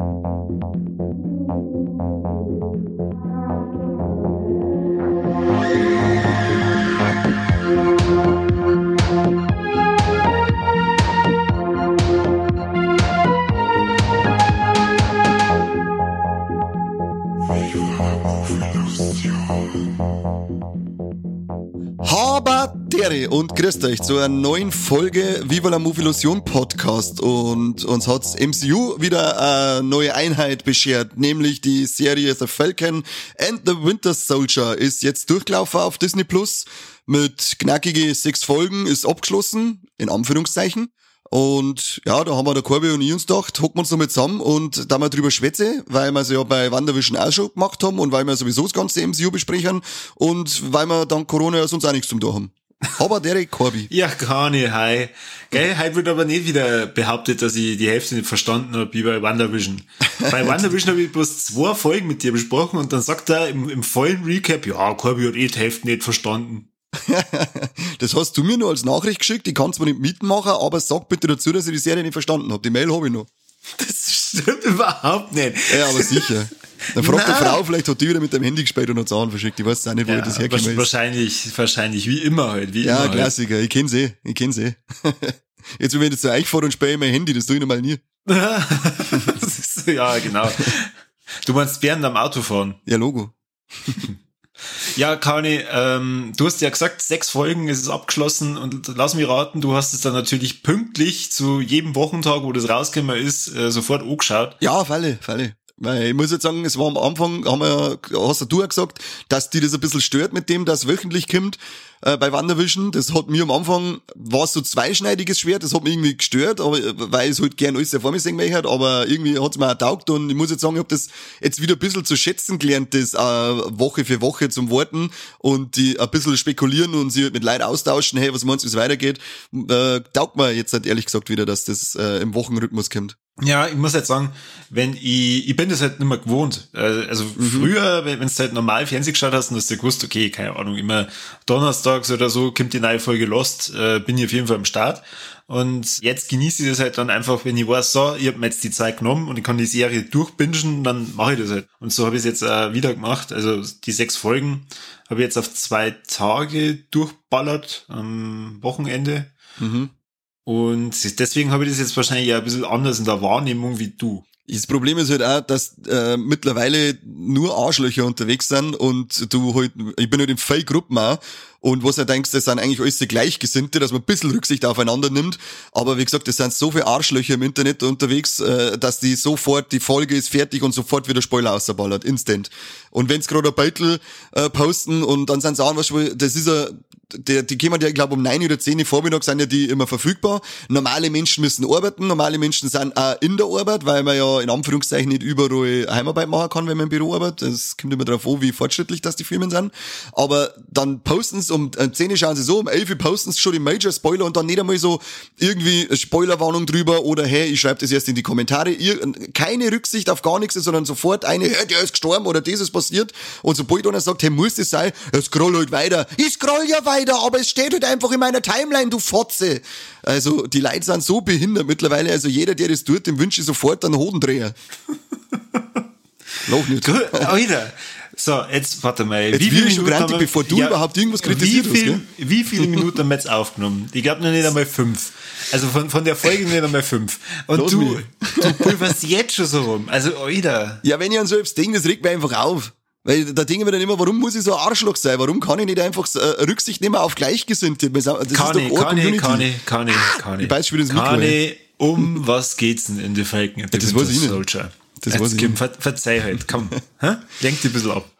Thank you. Und grüßt euch zu einer neuen Folge Viva la Move Illusion Podcast und uns hat's MCU wieder eine neue Einheit beschert, nämlich die Serie The Falcon and the Winter Soldier ist jetzt durchgelaufen auf Disney Plus mit knackige sechs Folgen, ist abgeschlossen, in Anführungszeichen. Und ja, da haben wir der Corby und ich uns gedacht, hocken wir uns noch mit zusammen und da mal drüber schwätze, weil wir es ja bei WandaVision auch schon gemacht haben und weil wir sowieso das ganze MCU besprechen und weil wir dank Corona sonst auch nichts zum tun haben. Aber Derek Corby. Ja, gar nicht, hi. Geil, heute wird aber nicht wieder behauptet, dass ich die Hälfte nicht verstanden habe, wie bei WandaVision. bei WandaVision habe ich bloß zwei Folgen mit dir besprochen und dann sagt er im, im vollen Recap, ja, Corby hat eh die Hälfte nicht verstanden. das hast du mir nur als Nachricht geschickt, ich kann zwar nicht mitmachen, aber sag bitte dazu, dass ich die Serie nicht verstanden habe. Die Mail habe ich noch. Das stimmt überhaupt nicht. Ja, aber sicher. Dann fragt die Frau, vielleicht hat die wieder mit dem Handy gespielt und hat Zahlen verschickt. Ich weiß auch nicht, wo Ja, das hergekommen ist. wahrscheinlich, wahrscheinlich, wie immer halt, wie Ja, immer halt. Klassiker. Ich kenn's eh. Ich kenn's eh. Jetzt, wenn ich jetzt zu euch fahre und ich mein Handy, das tue ich normal nie. Ja, genau. Du meinst während am Autofahren. Ja, Logo. Ja, Kani, ähm, du hast ja gesagt, sechs Folgen ist es abgeschlossen und lass mich raten, du hast es dann natürlich pünktlich zu jedem Wochentag, wo das rausgekommen ist, äh, sofort angeschaut. Ja, auf alle, auf alle. Weil ich muss jetzt sagen, es war am Anfang, haben wir, hast du ja gesagt, dass die das ein bisschen stört mit dem, dass wöchentlich kommt äh, bei WandaVision. Das hat mir am Anfang, war so zweischneidiges Schwert, das hat mich irgendwie gestört, aber weil es halt gern alles vor mir sehen möchte, aber irgendwie hat's mir auch taugt und ich muss jetzt sagen, ich habe das jetzt wieder ein bisschen zu schätzen gelernt, das äh, Woche für Woche zum Warten und die ein bisschen spekulieren und sie halt mit Leuten austauschen, hey, was meinst du, wie es weitergeht, äh, taugt mir jetzt halt ehrlich gesagt wieder, dass das äh, im Wochenrhythmus kommt. Ja, ich muss jetzt sagen, wenn ich, ich bin das halt nicht mehr gewohnt. Äh, Also früher, wenn du halt normal Fernsehen geschaut hast und hast du gewusst, okay, keine Ahnung, immer donnerstags oder so kommt die neue Folge Lost, äh, bin ich auf jeden Fall am Start. Und jetzt genieße ich das halt dann einfach, wenn ich weiß, so, ich habe mir jetzt die Zeit genommen und ich kann die Serie durchbingen, dann mache ich das halt. Und so habe ich es jetzt äh, wieder gemacht. Also die sechs Folgen habe ich jetzt auf zwei Tage durchballert am Wochenende. Und deswegen habe ich das jetzt wahrscheinlich ja ein bisschen anders in der Wahrnehmung wie du. Das Problem ist halt auch, dass äh, mittlerweile nur Arschlöcher unterwegs sind und du halt, ich bin halt in vielen Gruppen auch und was du denkst, das sind eigentlich alles die Gleichgesinnte, dass man ein bisschen Rücksicht aufeinander nimmt, aber wie gesagt, es sind so viele Arschlöcher im Internet unterwegs, äh, dass die sofort, die Folge ist fertig und sofort wieder Spoiler ausballert, instant. Und wenn's gerade ein Beutel äh, posten und dann sind sie weißt du, das ist ein der, die kommen ja, ich glaube, um 9 oder 10 Uhr Vormittag sind ja die immer verfügbar. Normale Menschen müssen arbeiten, normale Menschen sind auch in der Arbeit, weil man ja in Anführungszeichen nicht überall Heimarbeit machen kann, wenn man im Büro arbeitet. Das kommt immer darauf an, wie fortschrittlich das die Firmen sind. Aber dann posten um äh, 10 Uhr schauen sie so, um 11 Uhr posten sie schon die Major-Spoiler und dann nicht einmal so irgendwie Spoilerwarnung drüber oder hey, ich schreibe das erst in die Kommentare. Ihr, keine Rücksicht auf gar nichts, sondern sofort eine, hey, der ist gestorben oder das ist passiert. Und sobald einer sagt, hey, muss das sein, er scroll halt weiter. Ich scroll ja weiter, aber es steht halt einfach in meiner Timeline, du Fotze. Also die Leute sind so behindert mittlerweile, also jeder, der das tut, dem wünsche ich sofort einen Hodendreher. Lach nicht. Alter. So, jetzt, warte mal. Jetzt wird ich schon grantig, bevor du überhaupt irgendwas kritisiert wie hast, viel, gell? Wie viele Minuten haben wir jetzt aufgenommen? Ich glaube noch nicht einmal fünf. Also von, von der Folge nicht einmal fünf. Und Los du, du pulverst jetzt schon so rum. Also, Alter. Ja, wenn ich an so etwas denke, das regt mich einfach auf. Weil da denke ich mir dann immer, warum muss ich so ein Arschloch sein? Warum kann ich nicht einfach äh, Rücksicht nehmen auf Gleichgesinnte? Das ist Kann doch ich, eine kann ich, kann ich, kann ich, kann ich. Ich beiß schon wieder ins Mikro, Kann ich, um was geht's denn in The Falcon? the das weiß Winter ich nicht. Soldier? Das Jetzt Kim, nicht. ver verzeih halt, komm. Lenk dich ein bisschen ab.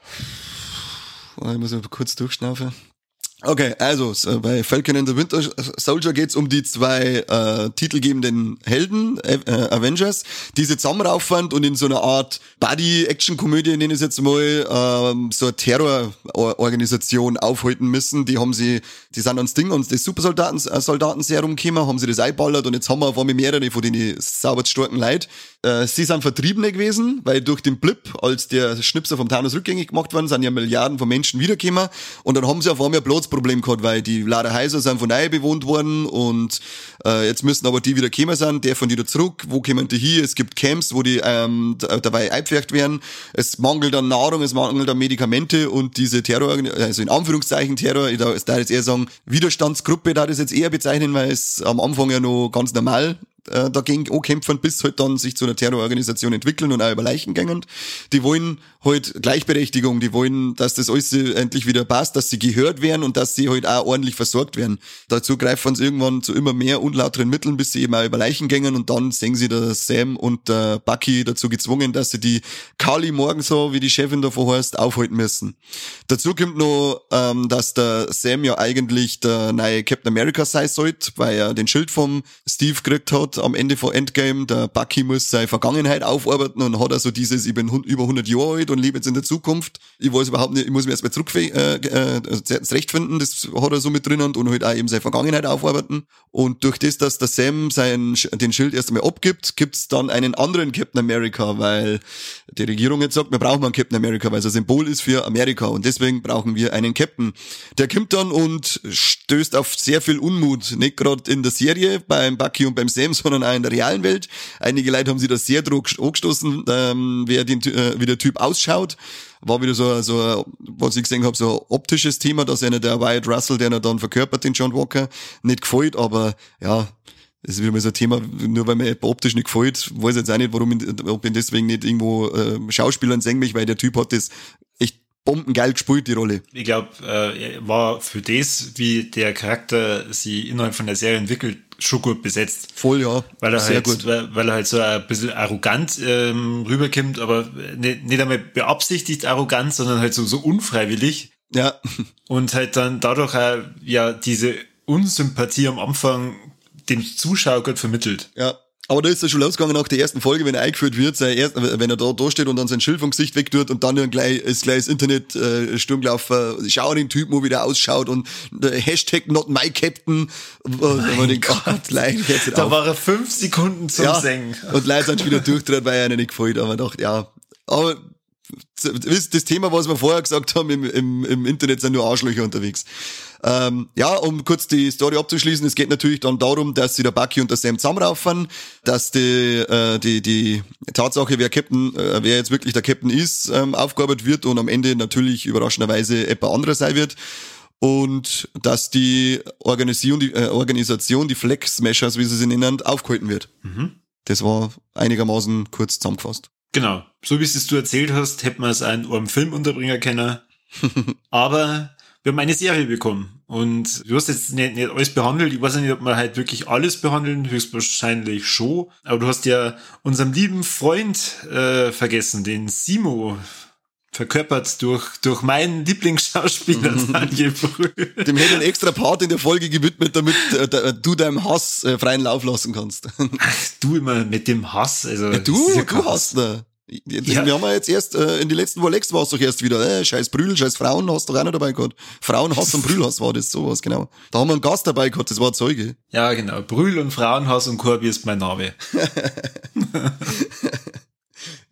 Ich muss mal kurz durchschnaufen. Okay, also so, bei Falcon and the Winter Soldier geht's um die zwei äh, titelgebenden Helden, äh, äh, Avengers, die sie zusammenraufwand und in so einer Art Buddy-Action-Komödie, nenne ich es jetzt mal, ähm, so eine Terrororganisation aufhalten müssen. Die haben sie, die sind ans Ding, ans das Supersoldaten-Serum gekommen, haben sie das einballert und jetzt haben wir auf einmal mehrere von den sauber starken Leuten. Äh, sie sind Vertriebene gewesen, weil durch den Blip, als der Schnipser vom Thanos rückgängig gemacht worden, sind ja Milliarden von Menschen wiedergekommen und dann haben sie auf einmal Platz Problem gehabt, weil die Lara Häuser sind von neu bewohnt worden und äh, jetzt müssen aber die wieder kommen sein, der von wieder zurück, wo kommen die hier? Es gibt Camps, wo die ähm, dabei eingepfercht werden. Es mangelt an Nahrung, es mangelt an Medikamente und diese Terror, also in Anführungszeichen Terror, ich da, da jetzt eher sagen, Widerstandsgruppe, da das jetzt eher bezeichnen, weil es am Anfang ja noch ganz normal äh, dagegen ankämpfen, bis halt dann sich zu einer Terrororganisation entwickeln und auch über Leichen gängen. Die wollen halt Gleichberechtigung, die wollen, dass das alles endlich wieder passt, dass sie gehört werden und dass sie halt auch ordentlich versorgt werden. Dazu greifen sie irgendwann zu immer mehr unlauteren Mitteln, bis sie eben auch über Leichen gängen und dann sehen sie der Sam und der Bucky dazu gezwungen, dass sie die Kali morgen so, wie die Chefin davor heißt, aufhalten müssen. Dazu kommt noch, ähm, dass der Sam ja eigentlich der neue Captain America sein sollte, weil er den Schild vom Steve gekriegt hat am Ende von Endgame. Der Bucky muss seine Vergangenheit aufarbeiten und hat also dieses, ich bin über 100 Jahre alt und lebe jetzt in der Zukunft. Ich weiß überhaupt nicht, ich muss mir erstmal zurück äh, äh, zurechtfinden, das hat er so mit drinnen und halt auch eben seine Vergangenheit aufarbeiten. Und durch das, dass der Sam sein, den Schild erst einmal abgibt, gibt's dann einen anderen Captain America, weil die Regierung jetzt sagt, wir brauchen einen Captain America, weil es ein Symbol ist für Amerika und deswegen brauchen wir einen Captain. Der kommt dann und stößt auf sehr viel Unmut, nicht gerade in der Serie beim Bucky und beim Sam, sondern auch in der realen Welt. Einige Leute haben sich da sehr drauf angestoßen, ähm, wer den, äh, wie der Typ ausschaut. War wieder so, so was ich gesehen habe, so ein optisches Thema, dass einer der Wyatt Russell, der er dann verkörpert, den John Walker, nicht gefällt, aber ja, das ist wieder mal so ein Thema, nur weil mir optisch nicht gefällt, weiß jetzt auch nicht, warum, ich, ob ich deswegen nicht irgendwo äh, Schauspielern sehen mich, weil der Typ hat das echt bombengeil gespielt, die Rolle. Ich glaube, äh, war für das, wie der Charakter sie innerhalb von der Serie entwickelt, schon gut besetzt. Voll, ja. Weil er Sehr halt, gut. Weil, weil er halt so ein bisschen arrogant ähm, rüberkommt, aber nicht, nicht einmal beabsichtigt arrogant, sondern halt so, so unfreiwillig. Ja. Und halt dann dadurch auch, ja, diese Unsympathie am Anfang dem Zuschauer gut vermittelt. Ja. Aber da ist er schon losgegangen nach der ersten Folge, wenn er eingeführt wird, sein erst, wenn er da, da steht und dann sein Schild vom Gesicht wegtut und dann gleich, ist gleich das Internet äh, Sturm gelaufen, schau den Typen, wo wie der ausschaut und der Hashtag not my captain. Und man denkt, Gott, leid, jetzt Da auf. war er fünf Sekunden zum ja. Singen. Und Leute sind schon wieder durchdreht, weil er nicht gefällt. Aber dachte, ja. Aber das Thema, was wir vorher gesagt haben, im, im, im Internet sind nur Arschlöcher unterwegs. Ähm, ja, um kurz die Story abzuschließen, es geht natürlich dann darum, dass sie der Bucky und der Sam zusammenraufen, dass die, äh, die, die Tatsache, wer Captain, äh, wer jetzt wirklich der Captain ist, ähm, aufgearbeitet wird und am Ende natürlich überraschenderweise jemand anderer sein wird. Und dass die Organisation, die, äh, Organisation, die Flag Smashers, wie sie sie nennen, aufgehalten wird. Das war einigermaßen kurz zusammengefasst. Genau. So wie es du erzählt hast, hätten wir es einen einem Film unterbringen können. Aber wir haben eine Serie bekommen. Und du hast jetzt nicht, nicht alles behandelt. Ich weiß nicht, ob wir halt wirklich alles behandeln. Höchstwahrscheinlich schon. Aber du hast ja unserem lieben Freund äh, vergessen, den Simo. Verkörpert durch, durch meinen Lieblingsschauspieler Daniel Brühl. Dem hätte ich einen extra Part in der Folge gewidmet, damit äh, du deinem Hass äh, freien Lauf lassen kannst. Du immer mit dem Hass. Also, das du, ja du hast da. Ja. Wir haben ja jetzt erst, äh, in die letzten Wolex war es doch erst wieder, äh, scheiß Brühl, scheiß Frauen hast doch auch noch dabei gehabt. Frauenhass und Brühlhass war das, sowas, genau. Da haben wir einen Gast dabei gehabt, das war ein Zeuge. Ja, genau. Brühl und Frauenhaus und Korbi ist mein Name.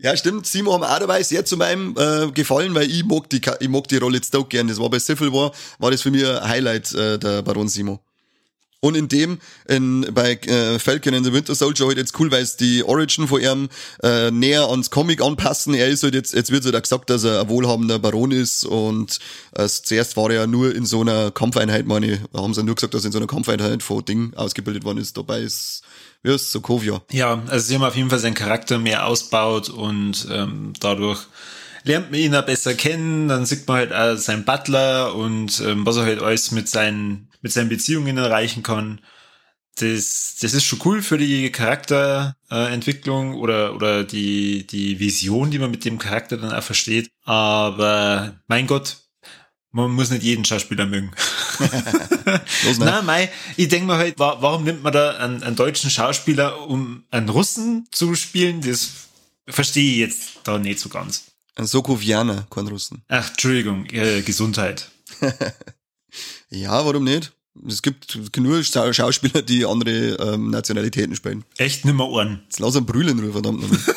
Ja, stimmt. Simo haben auch dabei sehr zu meinem äh, gefallen, weil ich mag die, ich mag die Rolle jetzt auch gern. Das war bei Civil War, war das für mich ein Highlight, äh, der Baron Simo. Und in dem, in, bei äh, Falcon and the Winter Soldier halt jetzt cool, weil es die Origin von ihm äh, näher ans Comic anpassen. Er ist halt jetzt, jetzt wird halt auch gesagt, dass er ein wohlhabender Baron ist und äh, zuerst war er ja nur in so einer Kampfeinheit, meine haben sie nur gesagt, dass er in so einer Kampfeinheit von Ding ausgebildet worden ist. Dabei ist, wie heißt Sokovia. Ja, also sie haben auf jeden Fall seinen Charakter mehr ausbaut und ähm, dadurch lernt man ihn auch besser kennen. Dann sieht man halt auch seinen Butler und ähm, was er halt alles mit seinen, mit seinen Beziehungen erreichen kann. Das, das ist schon cool für die Charakterentwicklung äh, oder, oder die, die Vision, die man mit dem Charakter dann auch versteht. Aber mein Gott, man muss nicht jeden Schauspieler mögen. Los, ne? Nein, mei, ich denke mir halt, wa- warum nimmt man da einen, einen deutschen Schauspieler, um einen Russen zu spielen? Das verstehe ich jetzt da nicht so ganz. Ein Sokovianer, kein Russen. Ach, Entschuldigung, äh, Gesundheit. Ja, warum nicht? Es gibt nur Schau- Schauspieler, die andere ähm, Nationalitäten spielen. Echt nimmer Ohren. Jetzt lass einen Brüllen rüber, verdammt nochmal.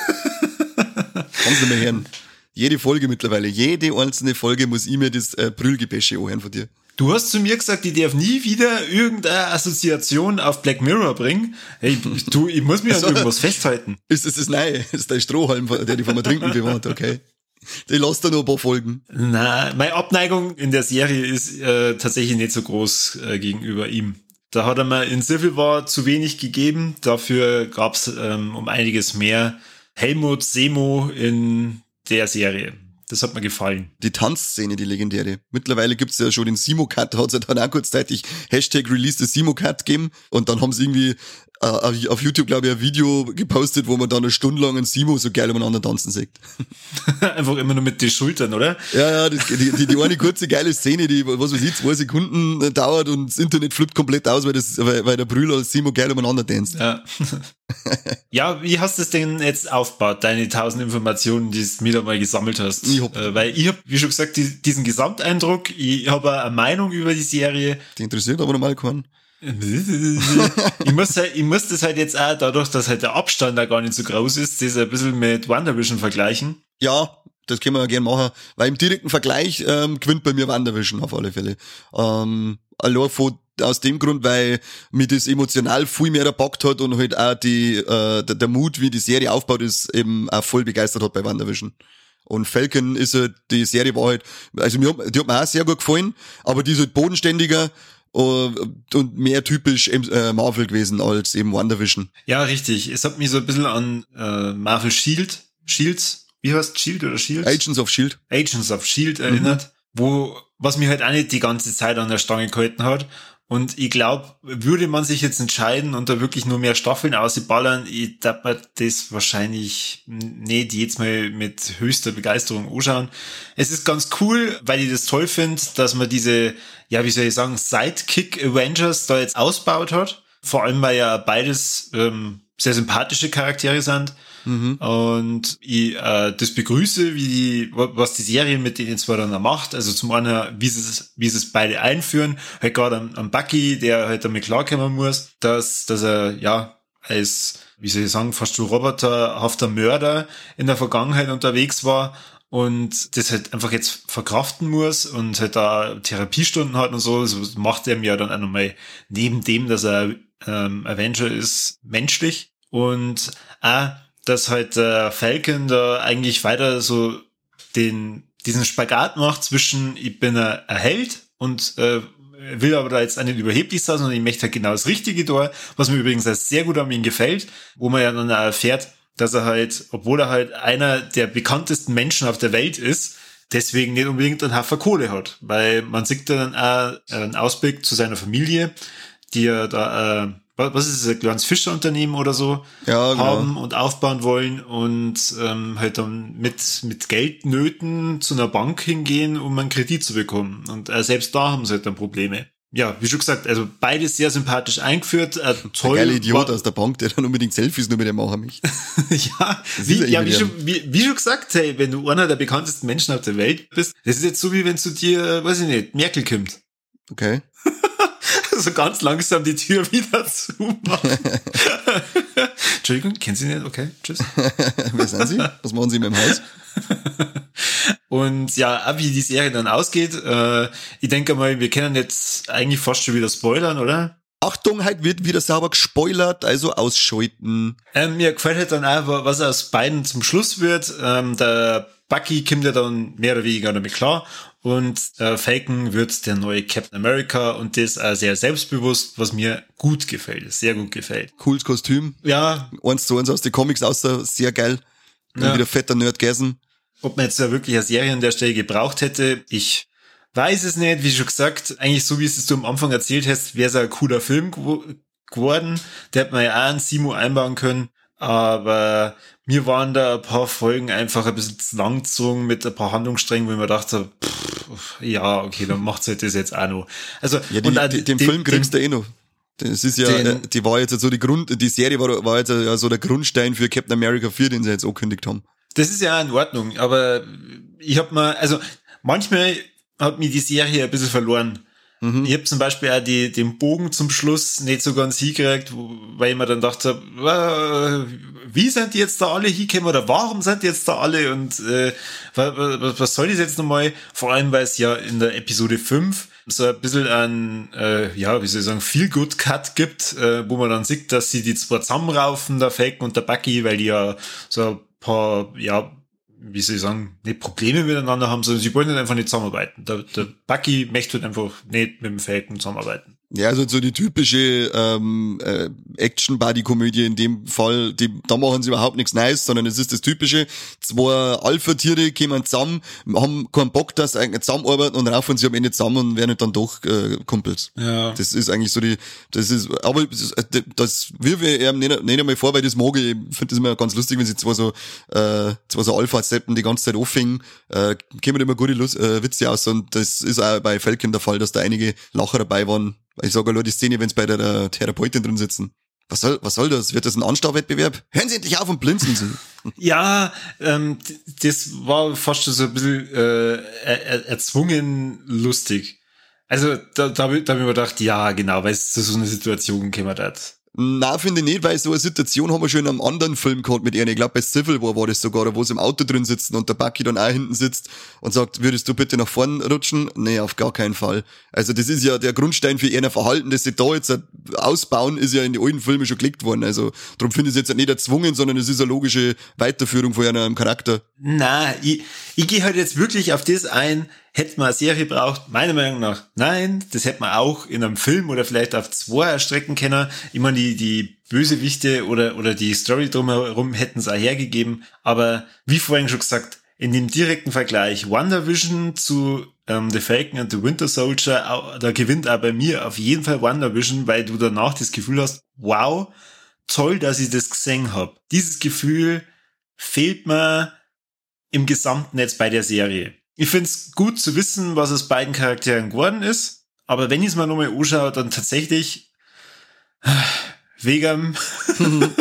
Kannst du nicht mehr hören. Jede Folge mittlerweile, jede einzelne Folge muss ich mir das äh, Brüllgebäsche anhören von dir. Du hast zu mir gesagt, ich darf nie wieder irgendeine Assoziation auf Black Mirror bringen. Hey, du, ich muss mich also, an irgendwas festhalten. Ist das das Neue? Das ist der Strohhalm, der die von mir trinken bewohnt, okay. Die lasst da nur ein paar Folgen. Na, meine Abneigung in der Serie ist äh, tatsächlich nicht so groß äh, gegenüber ihm. Da hat er mir in Civil War zu wenig gegeben. Dafür gab's ähm, um einiges mehr Helmut Semo in der Serie. Das hat mir gefallen. Die Tanzszene, die legendäre. Mittlerweile gibt's ja schon den Simo-Cut, da hat es ja dann auch kurzzeitig Hashtag Release the Simo-Cut gegeben und dann haben sie irgendwie äh, auf YouTube, glaube ich, ein Video gepostet, wo man dann eine Stunde lang einen Simo so geil umeinander tanzen sieht. Einfach immer nur mit den Schultern, oder? Ja, ja, das, die, die, die eine kurze geile Szene, die, was weiß ich, zwei Sekunden äh, dauert und das Internet flippt komplett aus, weil, das, weil, weil der Brüller als Simo geil umeinander tanzt. Ja. ja, wie hast du es denn jetzt aufgebaut, deine tausend Informationen, die du wieder mal gesammelt hast? Ich hab, äh, weil ich habe, wie schon gesagt, die, diesen Gesamteindruck, ich habe eine Meinung über die Serie. Die interessiert aber normal keinen ich, muss halt, ich muss das halt jetzt auch, dadurch, dass halt der Abstand da gar nicht so groß ist, das ein bisschen mit WandaVision vergleichen. Ja, das können wir ja gerne machen, weil im direkten Vergleich ähm, gewinnt bei mir WandaVision auf alle Fälle. Ähm, allein von, aus dem Grund, weil mir das emotional viel mehr erpackt hat und halt auch die, äh, der, der Mut, wie die Serie aufbaut ist, eben auch voll begeistert hat bei WandaVision. Und Falcon ist halt, die Serie war halt, also mir, die hat mir auch sehr gut gefallen, aber die ist halt bodenständiger, und mehr typisch äh, Marvel gewesen als eben WandaVision. Ja, richtig. Es hat mich so ein bisschen an äh, Marvel Shield, Shields, wie heißt Shield oder Shield? Agents of Shield. Agents of Shield erinnert, mhm. wo was mich halt auch nicht die ganze Zeit an der Stange gehalten hat. Und ich glaube, würde man sich jetzt entscheiden und da wirklich nur mehr Staffeln ausballern, ich darf mir das wahrscheinlich nicht jetzt mal mit höchster Begeisterung anschauen. Es ist ganz cool, weil ich das toll finde, dass man diese, ja, wie soll ich sagen, Sidekick Avengers da jetzt ausbaut hat. Vor allem, weil ja beides ähm, sehr sympathische Charaktere sind. Mhm. Und ich äh, das begrüße, wie die, was die Serie mit denen zwar dann macht. Also zum einen, wie sie es, wie sie es beide einführen, halt gerade am, am Bucky, der halt damit klarkommen muss, dass, dass er, ja, als, wie soll ich sagen, fast schon roboterhafter Mörder in der Vergangenheit unterwegs war und das halt einfach jetzt verkraften muss und halt da Therapiestunden hat und so, das macht er mir dann auch nochmal neben dem, dass er ähm, Avenger ist, menschlich und auch dass halt der Falcon da eigentlich weiter so den, diesen Spagat macht zwischen, ich bin ein, ein Held und äh, will aber da jetzt auch überheblich sein, sondern ich möchte halt genau das Richtige da, was mir übrigens sehr gut an ihm gefällt, wo man ja dann erfährt, dass er halt, obwohl er halt einer der bekanntesten Menschen auf der Welt ist, deswegen nicht unbedingt einen Haufen Kohle hat, weil man sieht dann auch einen Ausblick zu seiner Familie, die er da äh, was ist es, ein kleines Fischerunternehmen oder so ja, genau. haben und aufbauen wollen und ähm, halt dann mit, mit Geldnöten zu einer Bank hingehen, um einen Kredit zu bekommen. Und äh, selbst da haben sie halt dann Probleme. Ja, wie schon gesagt, also beides sehr sympathisch eingeführt. Äh, toll. Der geile Idiot aus der Bank, der dann unbedingt Selfies nur mit dem machen mich. ja, wie, ja wie, schon, wie, wie schon gesagt, hey, wenn du einer der bekanntesten Menschen auf der Welt bist, das ist jetzt so wie wenn zu dir, weiß ich nicht, Merkel kommt. Okay. so ganz langsam die Tür wieder zumachen. Entschuldigung, kennen Sie nicht? Okay, tschüss. Wer sind Sie? Was machen Sie in meinem Haus? Und ja, wie die Serie dann ausgeht, äh, ich denke mal, wir können jetzt eigentlich fast schon wieder spoilern, oder? Achtung, halt wird wieder sauber gespoilert, also ausschalten. Ähm, mir gefällt halt dann auch, was aus beiden zum Schluss wird. Ähm, der Bucky kommt ja dann mehr oder weniger damit klar und äh, Falcon wird der neue Captain America und das äh, sehr selbstbewusst, was mir gut gefällt, sehr gut gefällt. Cooles Kostüm. Ja. Eins zu eins aus den Comics außer sehr geil. Dann ja. wieder fetter Nerd gegessen. Ob man jetzt da wirklich eine Serie an der Stelle gebraucht hätte, ich weiß es nicht. Wie schon gesagt, eigentlich so wie es du am Anfang erzählt hast, wäre es ein cooler Film geworden. Der hätte man ja auch einen Simo einbauen können. Aber mir waren da ein paar Folgen einfach ein bisschen zu mit ein paar Handlungssträngen, wo ich mir dachte, pff, ja, okay, dann macht's halt das jetzt auch noch. Also, ja, die, und die, den, den Film kriegst den, du eh noch. Das ist ja, den, äh, die war jetzt so die Grund, die Serie war, war jetzt ja so der Grundstein für Captain America 4, den sie jetzt angekündigt haben. Das ist ja in Ordnung, aber ich hab mal, also manchmal hat mir die Serie ein bisschen verloren. Mhm. Ich habe zum Beispiel auch die, den Bogen zum Schluss nicht so ganz hingekriegt, weil ich mir dann dachte, wie sind die jetzt da alle hingekommen oder warum sind die jetzt da alle und äh, was, was soll das jetzt nochmal? Vor allem, weil es ja in der Episode 5 so ein bisschen ein, äh, ja, wie soll ich sagen, Feel-Good-Cut gibt, äh, wo man dann sieht, dass sie die zwei zusammenraufen, der Falcon und der Bucky, weil die ja so ein paar, ja, wie soll ich sagen, nicht Probleme miteinander haben, sondern sie wollen halt einfach nicht zusammenarbeiten. Der, der Bucky möchte halt einfach nicht mit dem Falcon zusammenarbeiten. Ja, also so die typische ähm, äh, Action-Buddy-Komödie in dem Fall, die, da machen sie überhaupt nichts Neues, sondern es ist das typische, zwei Alpha-Tiere kommen zusammen, haben keinen Bock, dass sie eigentlich zusammenarbeiten und raufen sie am Ende zusammen und werden dann doch äh, Kumpels. Ja. Das ist eigentlich so die, das ist, aber das, das wir wir eben nicht, nicht einmal vor, weil das mag ich, ich finde das immer ganz lustig, wenn sie zwar so, äh, zwar so Alpha-Seppen die ganze Zeit aufhängen, äh, kommen immer gute Lust, äh, Witze aus und das ist auch bei Falcon der Fall, dass da einige Lacher dabei waren, ich sage nur die Szene, wenn sie bei der, der Therapeutin drin sitzen. Was soll, was soll das? Wird das ein Anstauwettbewerb? Hören Sie endlich auf und blinzeln Sie. ja, ähm, das war fast so ein bisschen äh, er, erzwungen lustig. Also da, da, da habe ich mir gedacht, ja, genau, weil es zu so einer Situation gekommen hat. Na, finde ich nicht, weil so eine Situation haben wir schon in einem anderen Film gehabt mit ihr. Ich glaube, bei Civil War war das sogar, wo sie im Auto drin sitzen und der Bucky dann auch hinten sitzt und sagt, würdest du bitte nach vorn rutschen? Nee, auf gar keinen Fall. Also das ist ja der Grundstein für ihr Verhalten, das sie da jetzt ausbauen, ist ja in den alten Filmen schon gelegt worden. Also darum finde ich es jetzt nicht erzwungen, sondern es ist eine logische Weiterführung von ihrem Charakter. Na, ich, ich gehe halt jetzt wirklich auf das ein, Hätte man eine Serie braucht? Meiner Meinung nach nein. Das hätte man auch in einem Film oder vielleicht auf zwei erstrecken können. Meine, die, die Bösewichte oder, oder die Story drumherum hätten es auch hergegeben. Aber wie vorhin schon gesagt, in dem direkten Vergleich WandaVision zu ähm, The Falcon and the Winter Soldier, da gewinnt auch bei mir auf jeden Fall WandaVision, weil du danach das Gefühl hast, wow, toll, dass ich das gesehen habe. Dieses Gefühl fehlt mir im gesamten Netz bei der Serie. Ich find's gut zu wissen, was aus beiden Charakteren geworden ist. Aber wenn ich es mal nochmal anschaue, dann tatsächlich wegen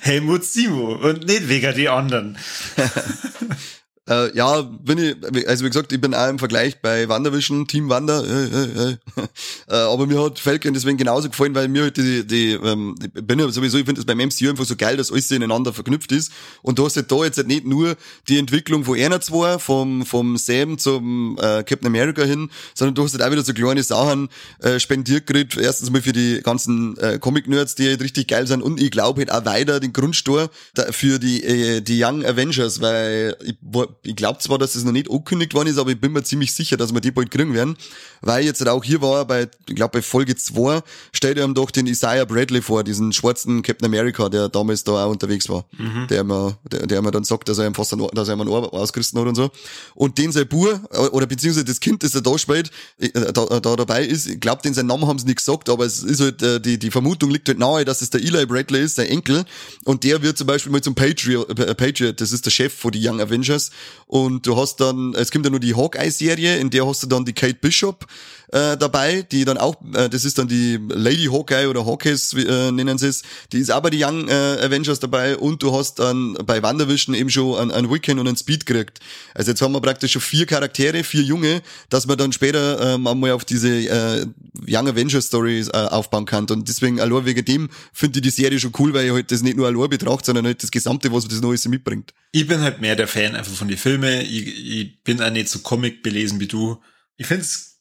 Helmut Simo und nicht wegen die anderen. Äh, ja, bin ich, also wie gesagt, ich bin auch im Vergleich bei Wanderwischen, Team Wander, äh, äh, äh. äh, aber mir hat Falcon deswegen genauso gefallen, weil mir halt die, die, ähm, ich bin ja sowieso, ich finde das beim MCU einfach so geil, dass alles ineinander verknüpft ist und du hast halt da jetzt halt nicht nur die Entwicklung von einer zwei, vom, vom Sam zum äh, Captain America hin, sondern du hast halt auch wieder so kleine Sachen äh, spendiert gekriegt, erstens mal für die ganzen äh, Comic-Nerds, die halt richtig geil sind und ich glaube halt auch weiter den Grundstor für die, äh, die Young Avengers, weil ich ich glaube zwar, dass es noch nicht angekündigt worden ist, aber ich bin mir ziemlich sicher, dass wir die bald kriegen werden. Weil jetzt auch hier war, bei, ich glaube bei Folge 2, stellt er ihm doch den Isaiah Bradley vor, diesen schwarzen Captain America, der damals da auch unterwegs war. Mhm. Der mir, der, der mir dann sagt, dass er ihm fast ein, dass er ihm ein Ohr ausgerissen hat und so. Und den sein Bur, oder beziehungsweise das Kind, das er da spielt, äh, da, da dabei ist, ich glaube, den seinen Namen haben sie nicht gesagt, aber es ist halt, äh, die, die Vermutung liegt halt nahe, dass es der Eli Bradley ist, sein Enkel. Und der wird zum Beispiel mal zum Patriot, äh, Patriot das ist der Chef von die Young Avengers. Und du hast dann, es gibt ja nur die Hawkeye-Serie, in der hast du dann die Kate Bishop äh, dabei, die dann auch, äh, das ist dann die Lady Hawkeye oder Hawkeyes äh, nennen sie es, die ist bei die Young äh, Avengers dabei und du hast dann bei WandaVision eben schon einen, einen Wiccan und einen Speed gekriegt. Also jetzt haben wir praktisch schon vier Charaktere, vier Junge, dass man dann später ähm, einmal auf diese äh, Young Avengers Stories äh, aufbauen kann. Und deswegen allein wegen dem finde ich die Serie schon cool, weil ich halt das nicht nur allein betrachte, sondern halt das Gesamte, was das Neues mitbringt. Ich bin halt mehr der Fan einfach von den Filmen. Ich, ich bin auch nicht so Comic belesen wie du. Ich find's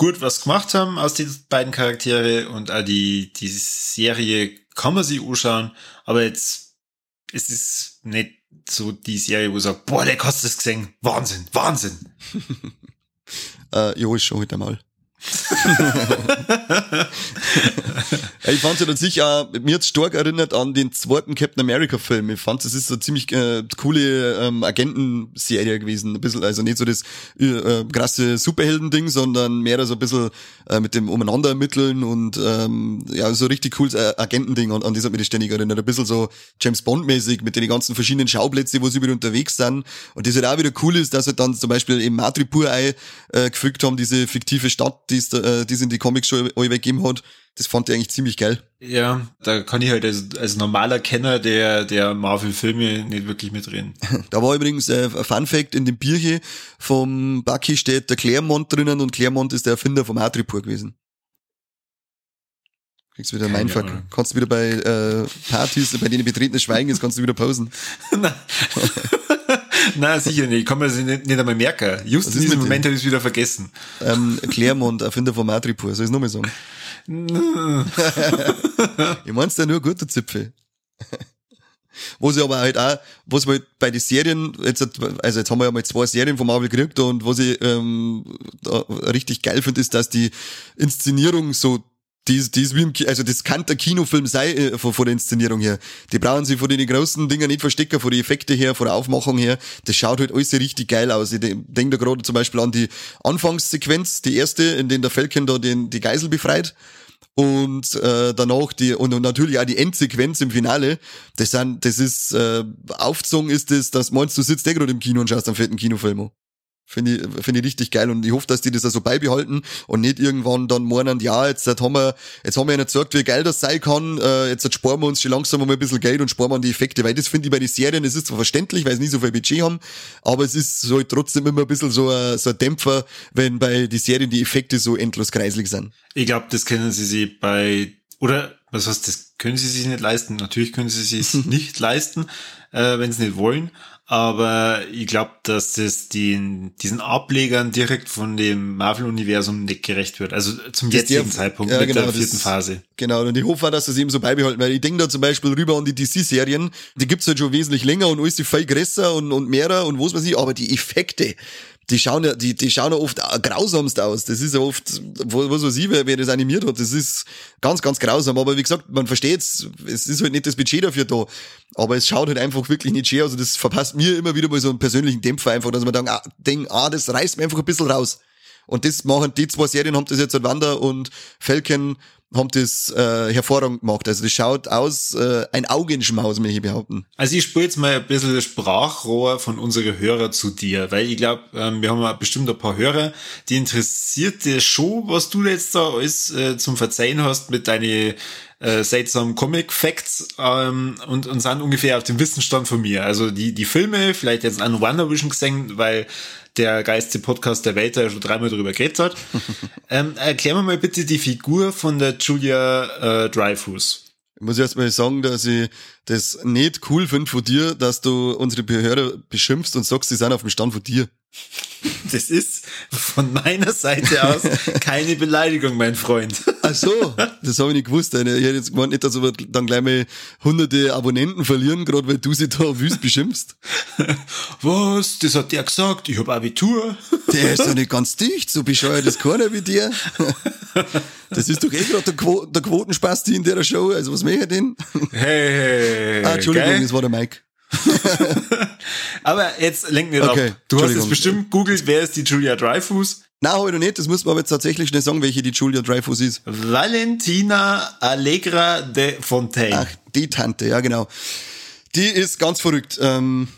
gut was gemacht haben aus den beiden Charaktere und auch die, die Serie kann man sich anschauen, aber jetzt ist es nicht so die Serie, wo ich sage, boah, der hast das gesehen, Wahnsinn, Wahnsinn. äh, ja, ist schon heute mal ich fand es ja dann sicher, mir jetzt stark erinnert an den zweiten Captain America Film. Ich fand es ist so ziemlich äh, coole ähm, Agentenserie gewesen. Ein bisschen, also nicht so das äh, krasse Superhelden-Ding, sondern mehr so ein bisschen äh, mit dem Umeinander ermitteln und ähm, ja, so richtig cooles äh, Agentending an, an das hat mich ständig erinnert. Ein bisschen so James Bond-mäßig mit den ganzen verschiedenen Schauplätzen, wo sie wieder unterwegs sind. Und das halt auch wieder cool ist, dass sie dann zum Beispiel im Matripur äh, gefügt haben, diese fiktive Stadt, die es äh, die's in die Comics schon alle weggegeben hat. Das fand ich eigentlich ziemlich geil. Ja, da kann ich halt als, als normaler Kenner der, der Marvel-Filme nicht wirklich mitreden. Da war übrigens äh, ein Fun Fact, in dem Bierchen vom Bucky steht der Claremont drinnen und Claremont ist der Erfinder vom Atripur gewesen. Kriegst wieder mein Fuck. Kannst du wieder bei äh, Partys, bei denen betretenes Schweigen ist, kannst du wieder pausen. Nein, sicher nicht. Ich kann mir das nicht, nicht einmal merken. Just Was in diesem Moment habe ich es wieder vergessen. Ähm, Claremont, Erfinder von Madripoor, soll ich es nochmal sagen? ich mein's ja nur guter Zipfel. Was ich aber halt auch, was man halt bei den Serien, jetzt, also jetzt haben wir ja mal zwei Serien von Marvel gekriegt und was ich ähm, da richtig geil finde, ist, dass die Inszenierung so die, die ist wie im, Ki- also das kann der Kinofilm sein äh, von, von der Inszenierung her. Die brauchen sich von den großen Dingen nicht verstecken, von den Effekten her, von der Aufmachung her. Das schaut halt alles richtig geil aus. Ich denke da gerade zum Beispiel an die Anfangssequenz, die erste, in der der Falcon da den, die Geisel befreit. Und äh, danach die und, und natürlich auch die Endsequenz im Finale. Das sind, das ist äh, aufgezogen ist das, dass meinst du sitzt eh gerade im Kino und schaust einen fetten Kinofilm an. Finde ich, finde ich richtig geil und ich hoffe, dass die das also beibehalten und nicht irgendwann dann meinen, ja, jetzt haben wir, jetzt haben wir ihnen gesagt, wie geil das sein kann, äh, jetzt sparen wir uns schon langsam mal ein bisschen Geld und sparen wir an die Effekte, weil das finde ich bei den Serien, es ist zwar verständlich, weil sie nicht so viel Budget haben, aber es ist so halt trotzdem immer ein bisschen so ein, so ein Dämpfer, wenn bei den Serien die Effekte so endlos kreislig sind. Ich glaube, das können sie sich bei, oder was heißt, das können sie sich nicht leisten. Natürlich können sie sich nicht leisten, äh, wenn sie nicht wollen. Aber ich glaube, dass das den, diesen Ablegern direkt von dem Marvel-Universum nicht gerecht wird. Also zum Das jetzigen darf- Zeitpunkt ja, mit genau, der vierten das- Phase. Genau, und ich hoffe auch, dass es eben so beibehalten, weil ich denke da zum Beispiel rüber an die DC-Serien, die gibt's halt schon wesentlich länger und alles viel größer und, und mehrer und was weiß ich, aber die Effekte, die schauen ja, die, die schauen ja oft grausamst aus. Das ist ja oft, was weiß ich, wer, wer das animiert hat, das ist ganz, ganz grausam. Aber wie gesagt, man versteht's, es ist halt nicht das Budget dafür da. Aber es schaut halt einfach wirklich nicht schön aus. Und das verpasst mir immer wieder mal so einen persönlichen Dämpfer einfach, dass man dann ah, denkt, ah, das reißt mir einfach ein bisschen raus. Und das machen die zwei Serien, haben das jetzt halt Wanda und Falcon haben das äh, hervorragend gemacht. Also das schaut aus, äh, ein Augenschmaus, möchte ich behaupten. Also ich spiele jetzt mal ein bisschen Sprachrohr von unseren Hörern zu dir, weil ich glaube, ähm, wir haben bestimmt ein paar Hörer, die interessiert dir schon, was du jetzt da alles äh, zum Verzeihen hast mit deinen äh, seltsamen Comic-Facts ähm, und, und sind ungefähr auf dem Wissensstand von mir. Also die, die Filme, vielleicht jetzt an WandaVision gesehen, weil der geilste Podcast der Welt da ja schon dreimal drüber geredet hat. ähm, erklär mir mal bitte die Figur von der Julia äh, Dreyfus. Ich muss erst mal sagen, dass ich das nicht cool finde von dir, dass du unsere Hörer beschimpfst und sagst, sie sind auf dem Stand von dir. Das ist von meiner Seite aus keine Beleidigung, mein Freund. Ach so, das habe ich nicht gewusst. Ich hätte jetzt gemeint, nicht, dass wir dann gleich mal hunderte Abonnenten verlieren, gerade weil du sie da wüst beschimpfst. Was? Das hat der gesagt. Ich hab Abitur. Der ist doch nicht ganz dicht, so bescheuert ist keiner wie dir. Das ist doch eh gerade der, Quo der Quotenspasti in der Show, also was möchte ich denn? Hey, hey, Ah, Entschuldigung, geil. das war der Mike. Aber jetzt lenk nicht Okay, ab. Du hast jetzt bestimmt googelt, wer ist die Julia Dreyfus? Nein, habe ich noch nicht, das muss man aber jetzt tatsächlich schnell sagen, welche die Julia Dreyfus ist. Valentina Allegra de Fontaine. Ach, die Tante, ja genau. Die ist ganz verrückt. Ähm,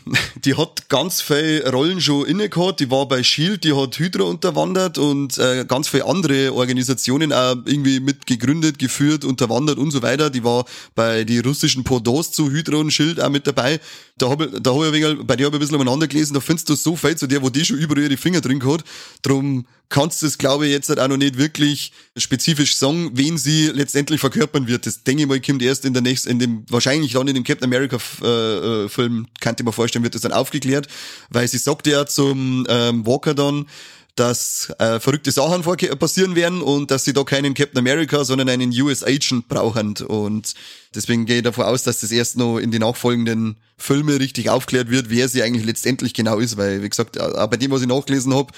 die hat ganz viele Rollen schon inne gehabt. Die war bei Shield, die hat Hydra unterwandert und äh, ganz viele andere Organisationen auch irgendwie mit gegründet, geführt, unterwandert und so weiter. Die war bei die russischen Pendants zu Hydra und Shield auch mit dabei. Da habe da hab ich wenig, bei der habe ich ein bisschen umeinander gelesen. Da findest du so viel zu der, wo die schon überall ihre Finger drin hat. Drum kannst es, glaube ich, jetzt halt auch noch nicht wirklich spezifisch sagen, wen sie letztendlich verkörpern wird. Das denke ich mal, kommt erst in der nächsten, in dem, wahrscheinlich dann in dem Captain America äh, äh, Film, kann ich mir vorstellen, wird das dann aufgeklärt, weil sie sagt ja zum ähm, Walker dann, dass äh, verrückte Sachen vor passieren werden und dass sie da keinen Captain America, sondern einen US Agent brauchen. Und deswegen gehe ich davon aus, dass das erst noch in die nachfolgenden Filme richtig aufklärt wird, wer sie eigentlich letztendlich genau ist. Weil, wie gesagt, auch bei dem, was ich nachgelesen habe,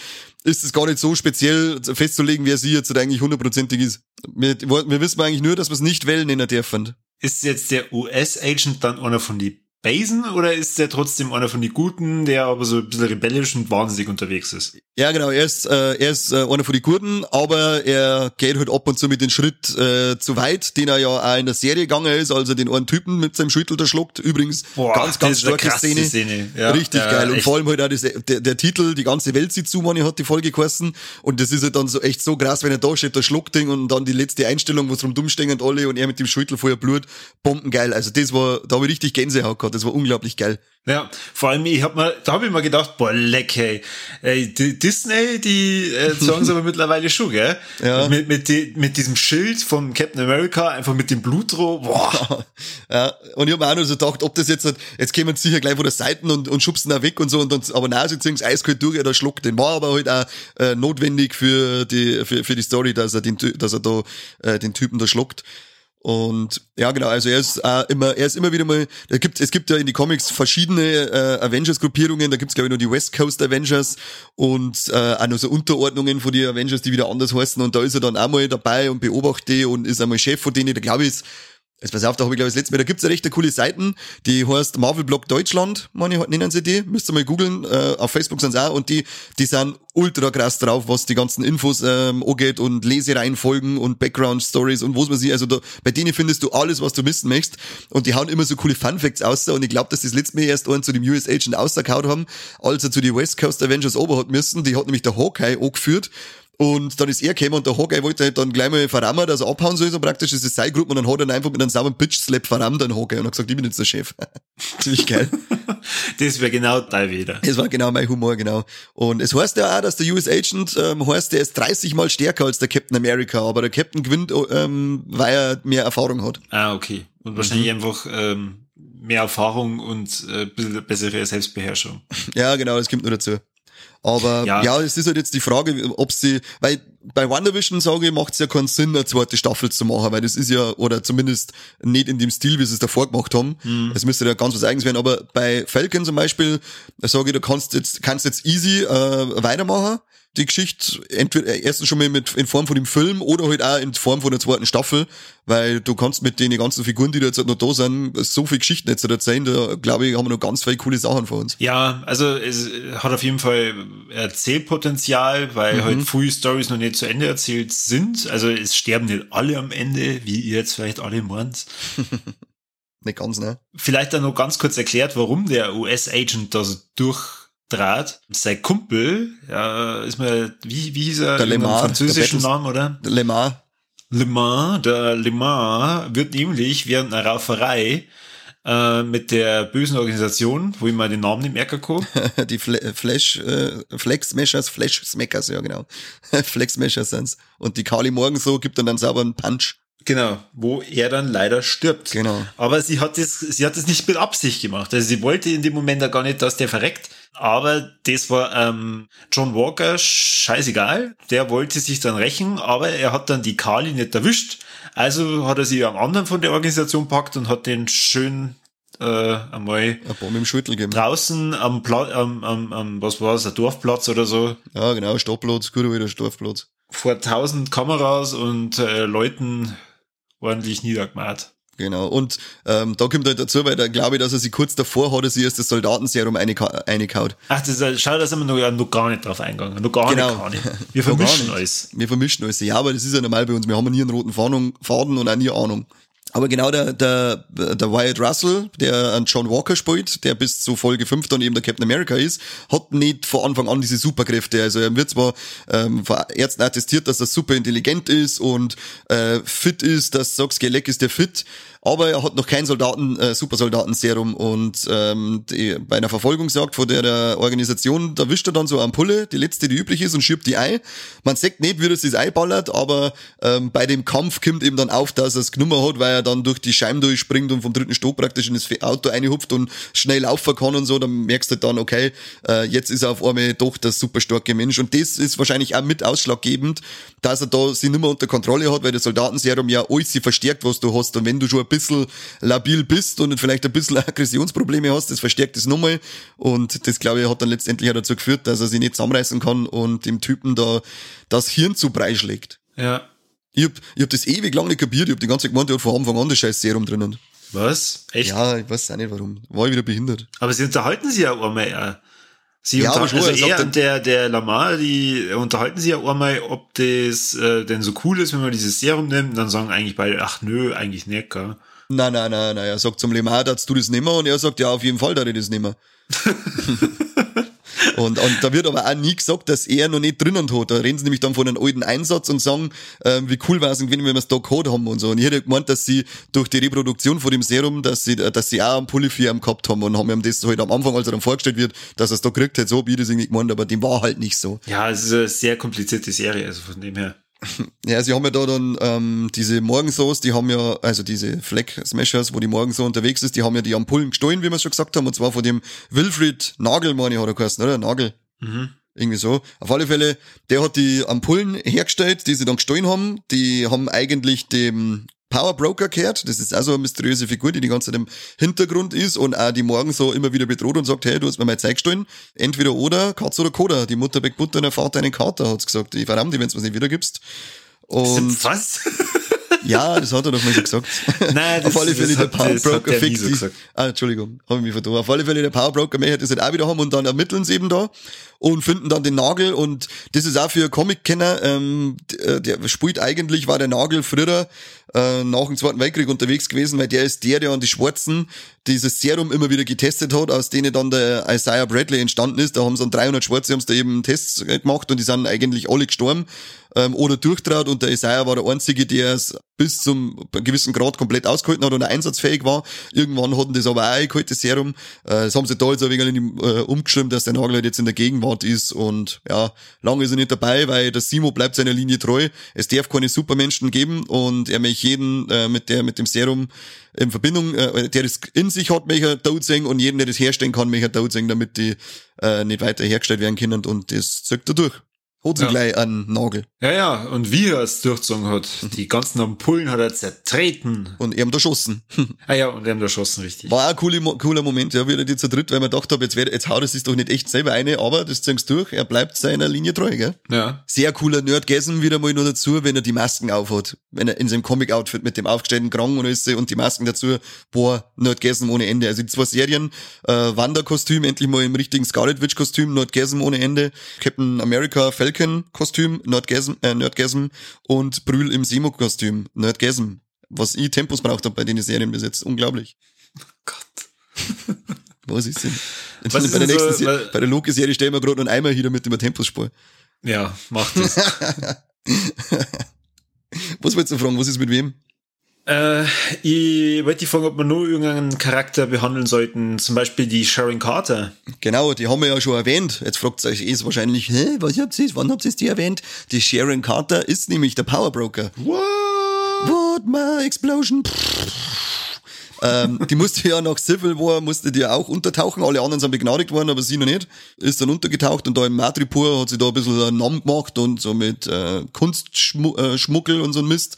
ist es gar nicht so speziell festzulegen, wer sie jetzt eigentlich hundertprozentig ist. Wir, wir wissen eigentlich nur, dass wir es nicht wählen in der dürfen. Ist jetzt der US-Agent dann einer von die Basen oder ist der trotzdem einer von die Guten, der aber so ein bisschen rebellisch und wahnsinnig unterwegs ist? Ja, genau, er ist, äh, er ist äh, einer von den Gurten, aber er geht halt ab und zu mit den Schritt äh, zu weit, den er ja auch in der Serie gegangen ist, also den einen Typen mit seinem Schüttel da schluckt. Übrigens, ganz, ganz eine starke Szene. Szene. Ja, Richtig ja, geil. Und echt. vor allem halt auch das, der, der Titel, die ganze Welt sieht zu, man hat die Folge geheißen. Und das ist halt dann so echt so krass, wenn er da steht, der Schluckding und dann die letzte Einstellung, wo es drum dumm stehen und alle und er mit dem Schüttel vorher Blut. Bombengeil. Also das war, da habe ich richtig Gänsehaut gehabt. Das war unglaublich geil. Ja, vor allem, ich hab mir, da habe ich mir gedacht, boah, leck, ey. ey die Disney, die äh, sagen sie aber mittlerweile schon, gell? Ja. Mit, mit, die, mit diesem Schild vom Captain America, einfach mit dem Blutdroh, boah. ja, und ich habe mir auch nur so gedacht, ob das jetzt, jetzt kämen sie sicher gleich von der Seite und, und schubsen da weg und so, und dann, aber nein, sie ziehen es eiskalt durch, der schluckt den. War aber halt auch äh, notwendig für die, für, für die Story, dass er den, dass er da äh, den Typen da schluckt. Und ja, genau, also er ist äh, immer, er ist immer wieder mal, da gibt, es gibt ja in die Comics verschiedene äh, Avengers-Gruppierungen, da gibt's glaube ich nur die West Coast Avengers und äh, auch noch so Unterordnungen von den Avengers, die wieder anders heißen. Und da ist er dann auch mal dabei und beobachtet und ist einmal Chef von denen, da glaube ich ist Jetzt pass auf, da habe ich glaube ich das letzte Mal, da gibt's ja recht coole Seiten, die heißt Marvel Blog Deutschland, meine nennen sie die, müsst ihr mal googeln, äh, auf Facebook sind auch und die, die sind ultra krass drauf, was die ganzen Infos ähm, angeht und Lesereihenfolgen und Background Stories und was man sieht, also da, bei denen findest du alles, was du wissen möchtest und die hauen immer so coole Fun Facts aus und ich glaube, dass das letzte Mal erst einen zu dem US Agent ausgehauen haben, als er zu die West Coast Avengers ober hat müssen, die hat nämlich der Hawkeye angeführt und dann ist er gekommen und der Hawkeye wollte halt dann gleich mal verrammen, dass er abhauen soll, so praktisch, das ist seine Gruppe und dann hat er ihn einfach mit einem sauren Bitch-Slap verrammt, den Hawkeye, und hat gesagt, ich bin jetzt der Chef. Ziemlich geil. das wäre genau dein wieder. Das war genau mein Humor, genau. Und es heißt ja auch, dass der US Agent ähm, heißt, der ist 30 mal stärker als der Captain America, aber der Captain gewinnt, ähm, weil er mehr Erfahrung hat. Ah, okay. Und wahrscheinlich mhm. einfach ähm, mehr Erfahrung und äh, bessere Selbstbeherrschung. Ja, genau, das kommt nur dazu. Aber ja. ja, es ist halt jetzt die Frage, ob sie, weil bei WandaVision sage ich, macht es ja keinen Sinn, eine zweite Staffel zu machen, weil das ist ja, oder zumindest nicht in dem Stil, wie sie es davor gemacht haben. Mhm. Es müsste ja ganz was eigenes werden. Aber bei Falcon zum Beispiel, sage ich, du kannst jetzt, kannst jetzt easy äh, weitermachen die Geschichte entweder äh, erstens schon mal mit in Form von dem Film oder halt auch in Form von der zweiten Staffel, weil du kannst mit den ganzen Figuren, die da jetzt halt noch da sind, so viel Geschichten jetzt erzählen, da glaube ich, haben wir noch ganz viele coole Sachen vor uns. Ja, also es hat auf jeden Fall Erzählpotenzial, weil mhm. halt frühe Stories noch nicht zu Ende erzählt sind. Also es sterben nicht alle am Ende, wie ihr jetzt vielleicht alle meint. nicht ganz, ne? Vielleicht dann noch ganz kurz erklärt, warum der US-Agent da so durch Draht. Sein Kumpel, ja, ist mal, wie, wie hieß er? Der Lemar. französischen Namen, oder? Der Lemar. Lemar, der Lemar wird nämlich während einer Rauferei äh, mit der bösen Organisation, wo ich mal den Namen nicht merken kann. Die Fle Flash, äh, Flex Smashers, Flash Smackers, ja genau. Flex Smashers sind's. Und die Kali Morgen so gibt dann einen Punch. Genau, wo er dann leider stirbt. Genau. Aber sie hat das, sie hat das nicht mit Absicht gemacht. Also sie wollte in dem Moment da gar nicht, dass der verreckt. Aber das war ähm, John Walker scheißegal. Der wollte sich dann rächen, aber er hat dann die Kali nicht erwischt. Also hat er sie am anderen von der Organisation packt und hat den schön äh, einmal draußen am, Pla am, am, am was war es, ein Dorfplatz oder so. Ja, genau, Stadtplatz, guter wieder Dorfplatz. Vor tausend Kameras und äh, Leuten ordentlich niedergemacht. Genau. Und ähm, da kommt halt dazu, weil da glaube ich, dass er sich kurz davor hat, dass er das Soldatenserum reingehaut. Ach, das ist, schau, da sind wir noch, ja, noch gar nicht drauf eingegangen. Noch gar genau. nicht, gar nicht. Wir vermischen alles. Wir vermischen alles. Ja, aber das ist ja normal bei uns. Wir haben nie einen roten Faden und auch nie Ahnung. Aber genau der, der, der Wyatt Russell, der an John Walker spielt, der bis zu Folge 5 dann eben der Captain America ist, hat nicht von Anfang an diese Superkräfte. Also er wird zwar ähm, von Ärzten attestiert, dass er super intelligent ist und äh, fit ist, dass sagst, Geleck ist der fit, aber er hat noch kein Soldaten, äh, Supersoldatenserum und ähm, die, bei einer Verfolgungsjagd von der, der Organisation, da wischt er dann so eine Pulle, die letzte, die üblich ist und schiebt die ein. Man sagt nicht, wie das das einballert, aber ähm, bei dem Kampf kommt eben dann auf, dass er es genommen hat, weil er dann durch die Scheiben durchspringt und vom dritten Stock praktisch in das Auto einhupft und schnell laufen kann und so, dann merkst du dann, okay, äh, jetzt ist er auf einmal doch der super starke Mensch. Und das ist wahrscheinlich auch mit ausschlaggebend, dass er da sie nicht mehr unter Kontrolle hat, weil das Soldatenserum ja alles verstärkt, was du hast. Und wenn du schon ein bisschen labil bist und vielleicht ein bisschen Aggressionsprobleme hast, das verstärkt es nochmal. Und das, glaube ich, hat dann letztendlich auch dazu geführt, dass er sich nicht zusammenreißen kann und dem Typen da das Hirn zu Brei schlägt. Ja. Ich hab, ich hab das ewig lang nicht kapiert. Ich hab die ganze Zeit gemeint, der hat von Anfang an das scheiß Serum drinnen. Was? Echt? Ja, ich weiß auch nicht warum. War ich wieder behindert. Aber sie unterhalten sich ja auch einmal. Sie ja, aber schon, also er und der, der Lamar, die unterhalten sich ja einmal, ob das äh, denn so cool ist, wenn man dieses Serum nimmt. Und dann sagen eigentlich beide, ach nö, eigentlich nicht, gell? Nein, nein, nein, nein. Er sagt zum Lamar, darfst du das nehmen? Und er sagt, ja, auf jeden Fall, da ich das nehmen. Und, und da wird aber auch nie gesagt, dass er noch nicht drinnen hat. Da reden sie nämlich dann von einem alten Einsatz und sagen, ähm, wie cool war es, wenn wir es da gehabt haben und so. Und ich hätte gemeint, dass sie durch die Reproduktion von dem Serum, dass sie, dass sie auch einen Polyphy gehabt haben und haben ihm das halt am Anfang, als er dann vorgestellt wird, dass er es da kriegt, hat so, wie ich das irgendwie gemeint, aber dem war halt nicht so. Ja, es ist eine sehr komplizierte Serie, also von dem her. Ja, sie haben ja da dann ähm, diese Morgensoße, die haben ja, also diese Fleck Smashers, wo die Morgenso unterwegs ist, die haben ja die Ampullen gestohlen, wie wir schon gesagt haben, und zwar von dem Wilfried Nagel, meine ich, hat er geheißen, oder? Nagel. Mhm. Irgendwie so. Auf alle Fälle, der hat die Ampullen hergestellt, die sie dann gestohlen haben. Die haben eigentlich dem Power Broker gehört. Das ist also eine mysteriöse Figur, die die ganze Zeit im Hintergrund ist und auch die morgen so immer wieder bedroht und sagt, hey, du hast mir mein Zeug gestohlen. Entweder oder, Katz oder Koda. Die Mutter backt Butter und der Vater einen Kater, hat's gesagt. Ich verramm die, wenn du was nicht wiedergibst. Und Was? ja, das hat er doch mal so gesagt. Nein, das- Auf alle Fälle der Power Broker fickt so gesagt. Ah, Entschuldigung, habe ich mich vertan. Auf alle Fälle der Power Broker möchte das halt auch wieder haben und dann ermitteln sie eben da und finden dann den Nagel und das ist auch für Comic-Kenner, ähm, äh, der spielt eigentlich, war der Nagel früher äh, nach dem Zweiten Weltkrieg unterwegs gewesen, weil der ist der, der an die Schwarzen dieses Serum immer wieder getestet hat, aus denen dann der Isaiah Bradley entstanden ist. Da haben sie dann 300 Schwarze haben's da eben Tests gemacht und die sind eigentlich alle gestorben ähm, oder durchtraut und der Isaiah war der Einzige, der es bis zum gewissen Grad komplett ausgehalten hat und einsatzfähig war. Irgendwann hatten das aber auch eingeholt, das Serum. Äh, das haben sie da jetzt ein wenig äh, umgeschrieben, dass der Nagel halt jetzt in der Gegenwart ist und ja, lange ist er nicht dabei, weil der Simo bleibt seiner Linie treu. Es darf keine Supermenschen geben und er möchte jeden äh, mit der mit dem Serum in Verbindung, äh, der das in sich hat, tot sehen und jeden, der das herstellen kann, tot sehen, damit die äh, nicht weiter hergestellt werden können und das zückt er durch. Hat sie Ja. gleich einen Nagel. Ja, ja, und wie er es durchgezogen hat, die ganzen Ampullen hat er zertreten. Und eben erschossen. Ah ja, und die haben da erschossen, richtig. War ein cooler, cooler Moment, ja, wieder die zu dritt, weil man gedacht habe, jetzt, wär, jetzt haut er sich doch nicht echt selber eine, aber das zieht's durch, er bleibt seiner Linie treu, gell? Ja. Sehr cooler Nerdgasm wieder mal nur dazu, wenn er die Masken aufhat. Wenn er in seinem Comic-Outfit mit dem aufgestellten Krang und alles und die Masken dazu, boah, Nerdgasm ohne Ende. Also die zwei Serien, äh, Wanda-Kostüm, endlich mal im richtigen Scarlet Witch-Kostüm, Nerdgasm ohne Ende, Captain America Falcon-Kostüm, Nerdgasm, äh, Nerdgasm und Brühl im Simo-Kostüm, Nerdgasm. Was ich Tempos braucht habe bei den Serien bis jetzt. Unglaublich. Gott. Was ist denn? Was bei ist der denn so, nächsten Se- weil- bei der Loki-Serie stellen wir gerade noch einmal hier damit über Tempospur. Ja, macht es. Was wolltest du fragen? Was ist mit wem? Äh, ich wollte dich fragen, ob wir nur irgendeinen Charakter behandeln sollten. Zum Beispiel die Sharon Carter. Genau, die haben wir ja schon erwähnt. Jetzt fragt euch eh wahrscheinlich, hä, was habt ihr, wann habt ihr die erwähnt? Die Sharon Carter ist nämlich der Power Broker. What? What my explosion? ähm, die musste ja nach Civil War, musste die ja auch untertauchen. Alle anderen sind begnadigt worden, aber sie noch nicht. Ist dann untergetaucht und da im Madripoor hat sie da ein bisschen einen Namen gemacht und so mit äh, Kunstschmuggel und so ein Mist.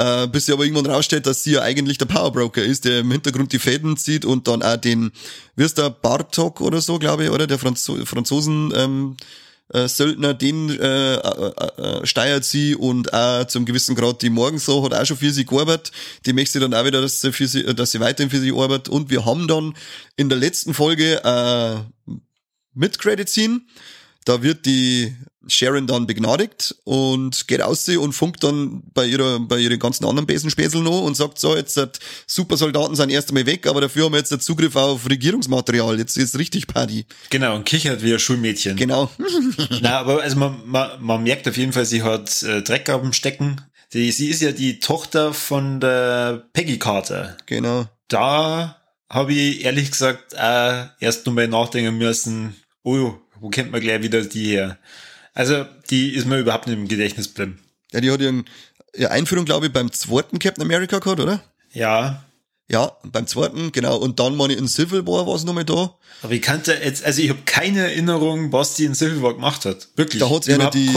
Äh, bis sie aber irgendwann rausstellt, dass sie ja eigentlich der Powerbroker ist, der im Hintergrund die Fäden zieht und dann auch den, wie ist der, Bartok oder so, glaube ich, oder? Der Franzo Franzosen, ähm, äh, Söldner, den äh, äh, äh, steuert sie und auch zum gewissen Grad die Morgenso hat auch schon für sie gearbeitet. Die möchte dann auch wieder, dass sie, für sie, dass sie weiterhin für sie arbeitet. Und wir haben dann in der letzten Folge äh, Mid-Credit-Scene. Da wird die Sharon dann begnadigt und geht aus sie und funkt dann bei ihrer, bei ihren ganzen anderen Besenspäsel noch und sagt so, jetzt hat Supersoldaten sind erst einmal weg, aber dafür haben wir jetzt den Zugriff auf Regierungsmaterial. Jetzt ist richtig Party. Genau, und kichert wie ein Schulmädchen. Genau. Na, aber also man, man, man merkt auf jeden Fall, sie hat äh, Dreck auf dem Stecken. Die, sie ist ja die Tochter von der Peggy Carter. genau. Da habe ich ehrlich gesagt äh, erst nur mal nachdenken müssen, oh, wo kennt man gleich wieder die her? Also, die ist mir überhaupt nicht im Gedächtnis geblieben. Ja, die hat ihren, ihre Einführung, glaube ich, beim zweiten Captain America gehabt, oder? Ja, Ja, beim zweiten, genau. Und dann meine ich in Civil War war es nochmal da. aber ich kannte jetzt, also ich habe keine Erinnerung, was die in Civil War gemacht hat. Wirklich. Da hat sie eine, die,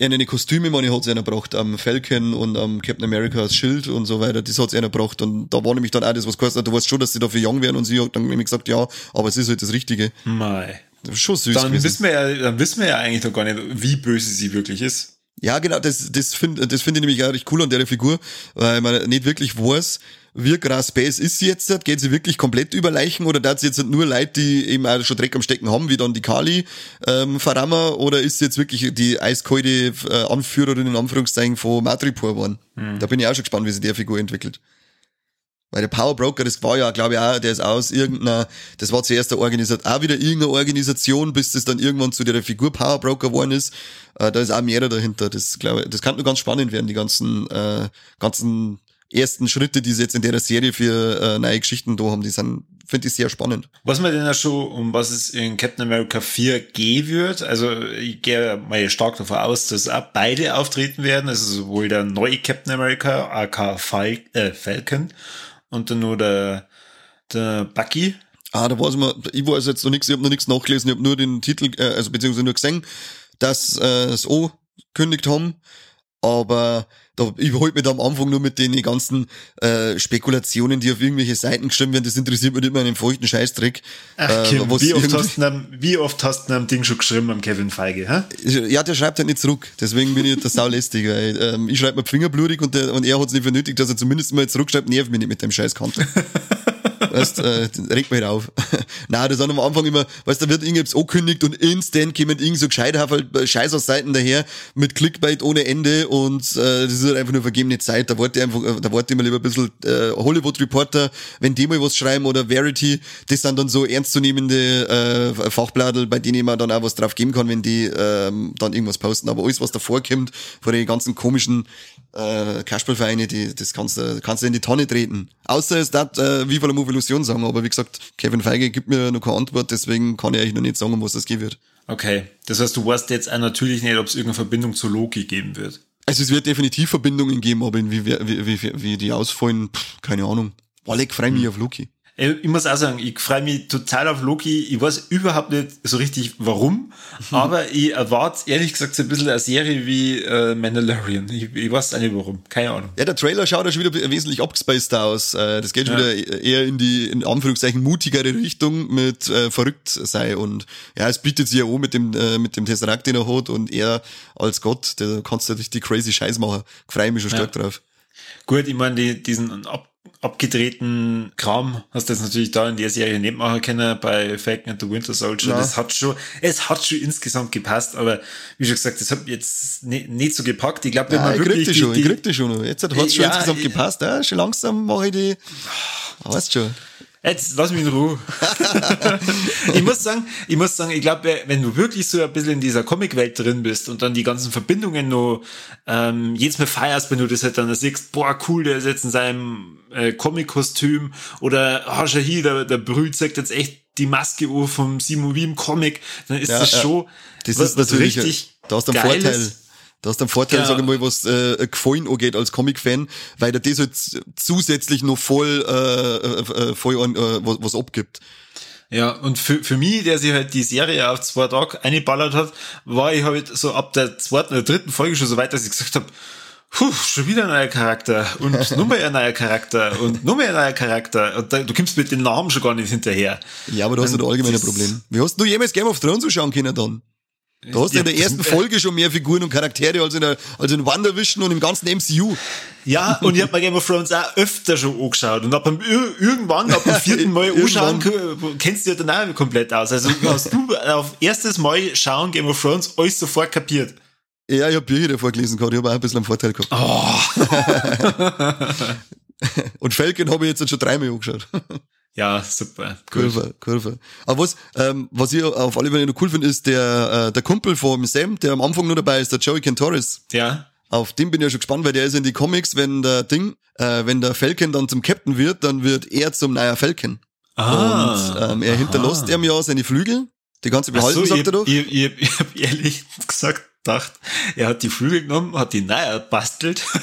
die, eine Kostüme, meine ich, hat sie einer gebracht, am Falcon und am Captain America's Schild und so weiter. Das hat sie einer gebracht. Und da war nämlich dann auch das, was hat, du weißt schon, dass sie dafür young werden und sie hat dann nämlich gesagt, ja, aber es ist halt das Richtige. Mei. Schon süß Dann gewesen. wissen wir ja, dann wissen wir ja eigentlich noch gar nicht, wie böse sie wirklich ist. Ja, genau, das, das finde das find ich nämlich auch richtig cool an der Figur, weil man nicht wirklich weiß, wie krass Space ist sie jetzt, geht sie wirklich komplett über Leichen oder da sie jetzt nur Leute, die eben auch schon Dreck am Stecken haben, wie dann die Kali ähm, Farama, oder ist sie jetzt wirklich die eiskalte äh, Anführerin in Anführungszeichen von Madripoor geworden? Da bin ich auch schon gespannt, wie sich der Figur entwickelt. Weil der Power Broker, das war ja, glaube ich, auch, der ist aus irgendeiner, das war zuerst der Organisation, auch wieder irgendeine Organisation, bis das dann irgendwann zu der Figur Power Broker geworden ist. Äh, da ist auch mehr dahinter. Das glaube ich, das kann nur ganz spannend werden, die ganzen, äh, ganzen ersten Schritte, die sie jetzt in der Serie für äh, neue Geschichten da haben, die sind, finde ich sehr spannend. Was man denn ja schon, um was es in Captain America 4 gehen wird, also ich gehe mal stark davon aus, dass auch beide auftreten werden, also sowohl der neue Captain America, AK Fal äh, Falcon, und dann nur der, der Bucky. Ah, da weiß man, ich weiß jetzt noch nichts, ich habe noch nichts nachgelesen, ich habe nur den Titel, äh, also beziehungsweise nur gesehen, dass äh, es auch kündigt haben, aber da, ich halte mich da am Anfang nur mit den ganzen äh, Spekulationen, die auf irgendwelche Seiten geschrieben werden, das interessiert mich immer einen feuchten Scheißdreck. Ach, Kim, äh, wie, oft hast du einem, wie oft hast du einem Ding schon geschrieben am Kevin Feige, hä? Ja, der schreibt halt nicht zurück, deswegen bin ich der saulästig. Weil, ähm, ich schreibe mir fingerblutig und, der, und er hat es nicht für nötig, dass er zumindest mal zurückschreibt, nerv mich nicht mit dem Scheißkante. weißt, äh, regt mich auf. Nein, das sind am Anfang immer, weißt, da wird irgendwas angekündigt und instant kommen irgend so Gescheithafel äh, Scheiß aus Seiten daher mit Clickbait ohne Ende und äh, das ist halt einfach nur vergebene Zeit. Da warte ich einfach, äh, da warte ich mal lieber ein bisschen äh, Hollywood Reporter, wenn die mal was schreiben oder Verity, das sind dann so ernstzunehmende äh, Fachbladel, bei denen man dann auch was drauf geben kann, wenn die ähm, dann irgendwas posten. Aber alles, was davor kommt, von den ganzen komischen äh, Cashball-Vereine, die, das kannst du, kannst du in die Tonne treten. Außer es dat äh, wie der Move Illusion sagen, aber wie gesagt, Kevin Feige gibt mir noch keine Antwort, deswegen kann ich eigentlich noch nicht sagen, um was das gehen wird. Okay, das heißt, du weißt jetzt auch natürlich nicht, ob es irgendeine Verbindung zu Loki geben wird. Also es wird definitiv Verbindungen geben, aber wie, wie, wie, wie, die ausfallen, pff, keine Ahnung. Alec freue mich hm. auf Loki. Ich muss auch sagen, ich freue mich total auf Loki. Ich weiß überhaupt nicht so richtig warum, aber ich erwarte ehrlich gesagt so ein bisschen eine Serie wie äh, Mandalorian. Ich, ich weiß auch nicht warum. Keine Ahnung. Ja, der Trailer schaut ja schon wieder wesentlich abgespaced aus. Äh, das geht schon ja. wieder eher in die, in Anführungszeichen, mutigere Richtung mit äh, verrückt sei. Und ja, es bietet sich ja auch mit dem, äh, mit dem Tesseract, den er hat und er als Gott, der kannst du richtig crazy Scheiß machen. Ich freue mich schon stark ja. drauf. Gut, ich meine, die, diesen ab abgedrehten Kram hast du jetzt natürlich da in der Serie nicht machen können bei Falcon and the Winter Soldier. Ja. Das hat schon, es hat schon insgesamt gepasst, aber wie schon gesagt, das hat jetzt nicht, nicht so gepackt. Ich glaube, wenn man ich wirklich. Die, schon, die, ich krieg die schon. Jetzt hat es schon ja, insgesamt gepasst. Ja, schon langsam mache ich die. Weißt schon. Jetzt lass mich in Ruhe. ich muss sagen, ich muss sagen, ich glaube, wenn du wirklich so ein bisschen in dieser Comicwelt drin bist und dann die ganzen Verbindungen nur ähm, jedes Mal feierst, wenn du das halt dann siehst, boah, cool, der ist jetzt in seinem äh, Comic-Kostüm oder oh, schau hier, der, der Brühl zeigt jetzt echt die Maske vom Simon wie im Comic, dann ist ja, das schon das was, ist natürlich richtig da hast du einen Vorteil da hast du einen Vorteil, ja. sag ich mal, was äh, Gefallen angeht als Comic-Fan, weil der das halt zusätzlich noch voll, äh, äh, äh voll an, äh, was, was abgibt. Ja, und für, für mich, der sich halt die Serie auf zwei Tage eingeballert hat, war ich halt so ab der zweiten oder dritten Folge schon so weit, dass ich gesagt habe, Puh, schon wieder ein neuer Charakter und nur mehr ein neuer Charakter und nur mehr ein neuer Charakter. Und da, du kommst mit den Namen schon gar nicht hinterher. Ja, aber du hast ein allgemeines Problem. Wie hast du jemals Game of Thrones schauen können dann? Du hast ja, in der ersten Folge schon mehr Figuren und Charaktere als in, der, als in WandaVision und im ganzen MCU. Ja, und ich habe mir Game of Thrones auch öfter schon angeschaut. Und ab dem, irgendwann, ab dem vierten Mal anschauen, kennst du ja dann auch komplett aus. Also hast du auf erstes Mal schauen Game of Thrones alles sofort kapiert. Ja, ich habe Bücher davor gelesen gehabt, ich habe auch ein bisschen einen Vorteil gehabt. Oh. und Falcon habe ich jetzt schon dreimal angeschaut. Ja, super. Cool. Kurve, Kurve. Aber was, ähm, was ich auf alle Fälle noch cool finde, ist der, äh, der Kumpel vom Sam, der am Anfang nur dabei ist, der Joey Cantoris. Ja. Auf den bin ich ja schon gespannt, weil der ist in die Comics, wenn der Ding, äh, wenn der Falcon dann zum Captain wird, dann wird er zum neuer Falcon. Ah. Und ähm, er aha. hinterlässt ihm ja seine Flügel. Die ganze behalten, so, sagt er doch. Ich, ich, ich hab ehrlich gesagt gedacht, er hat die Flügel genommen, hat die neu bastelt.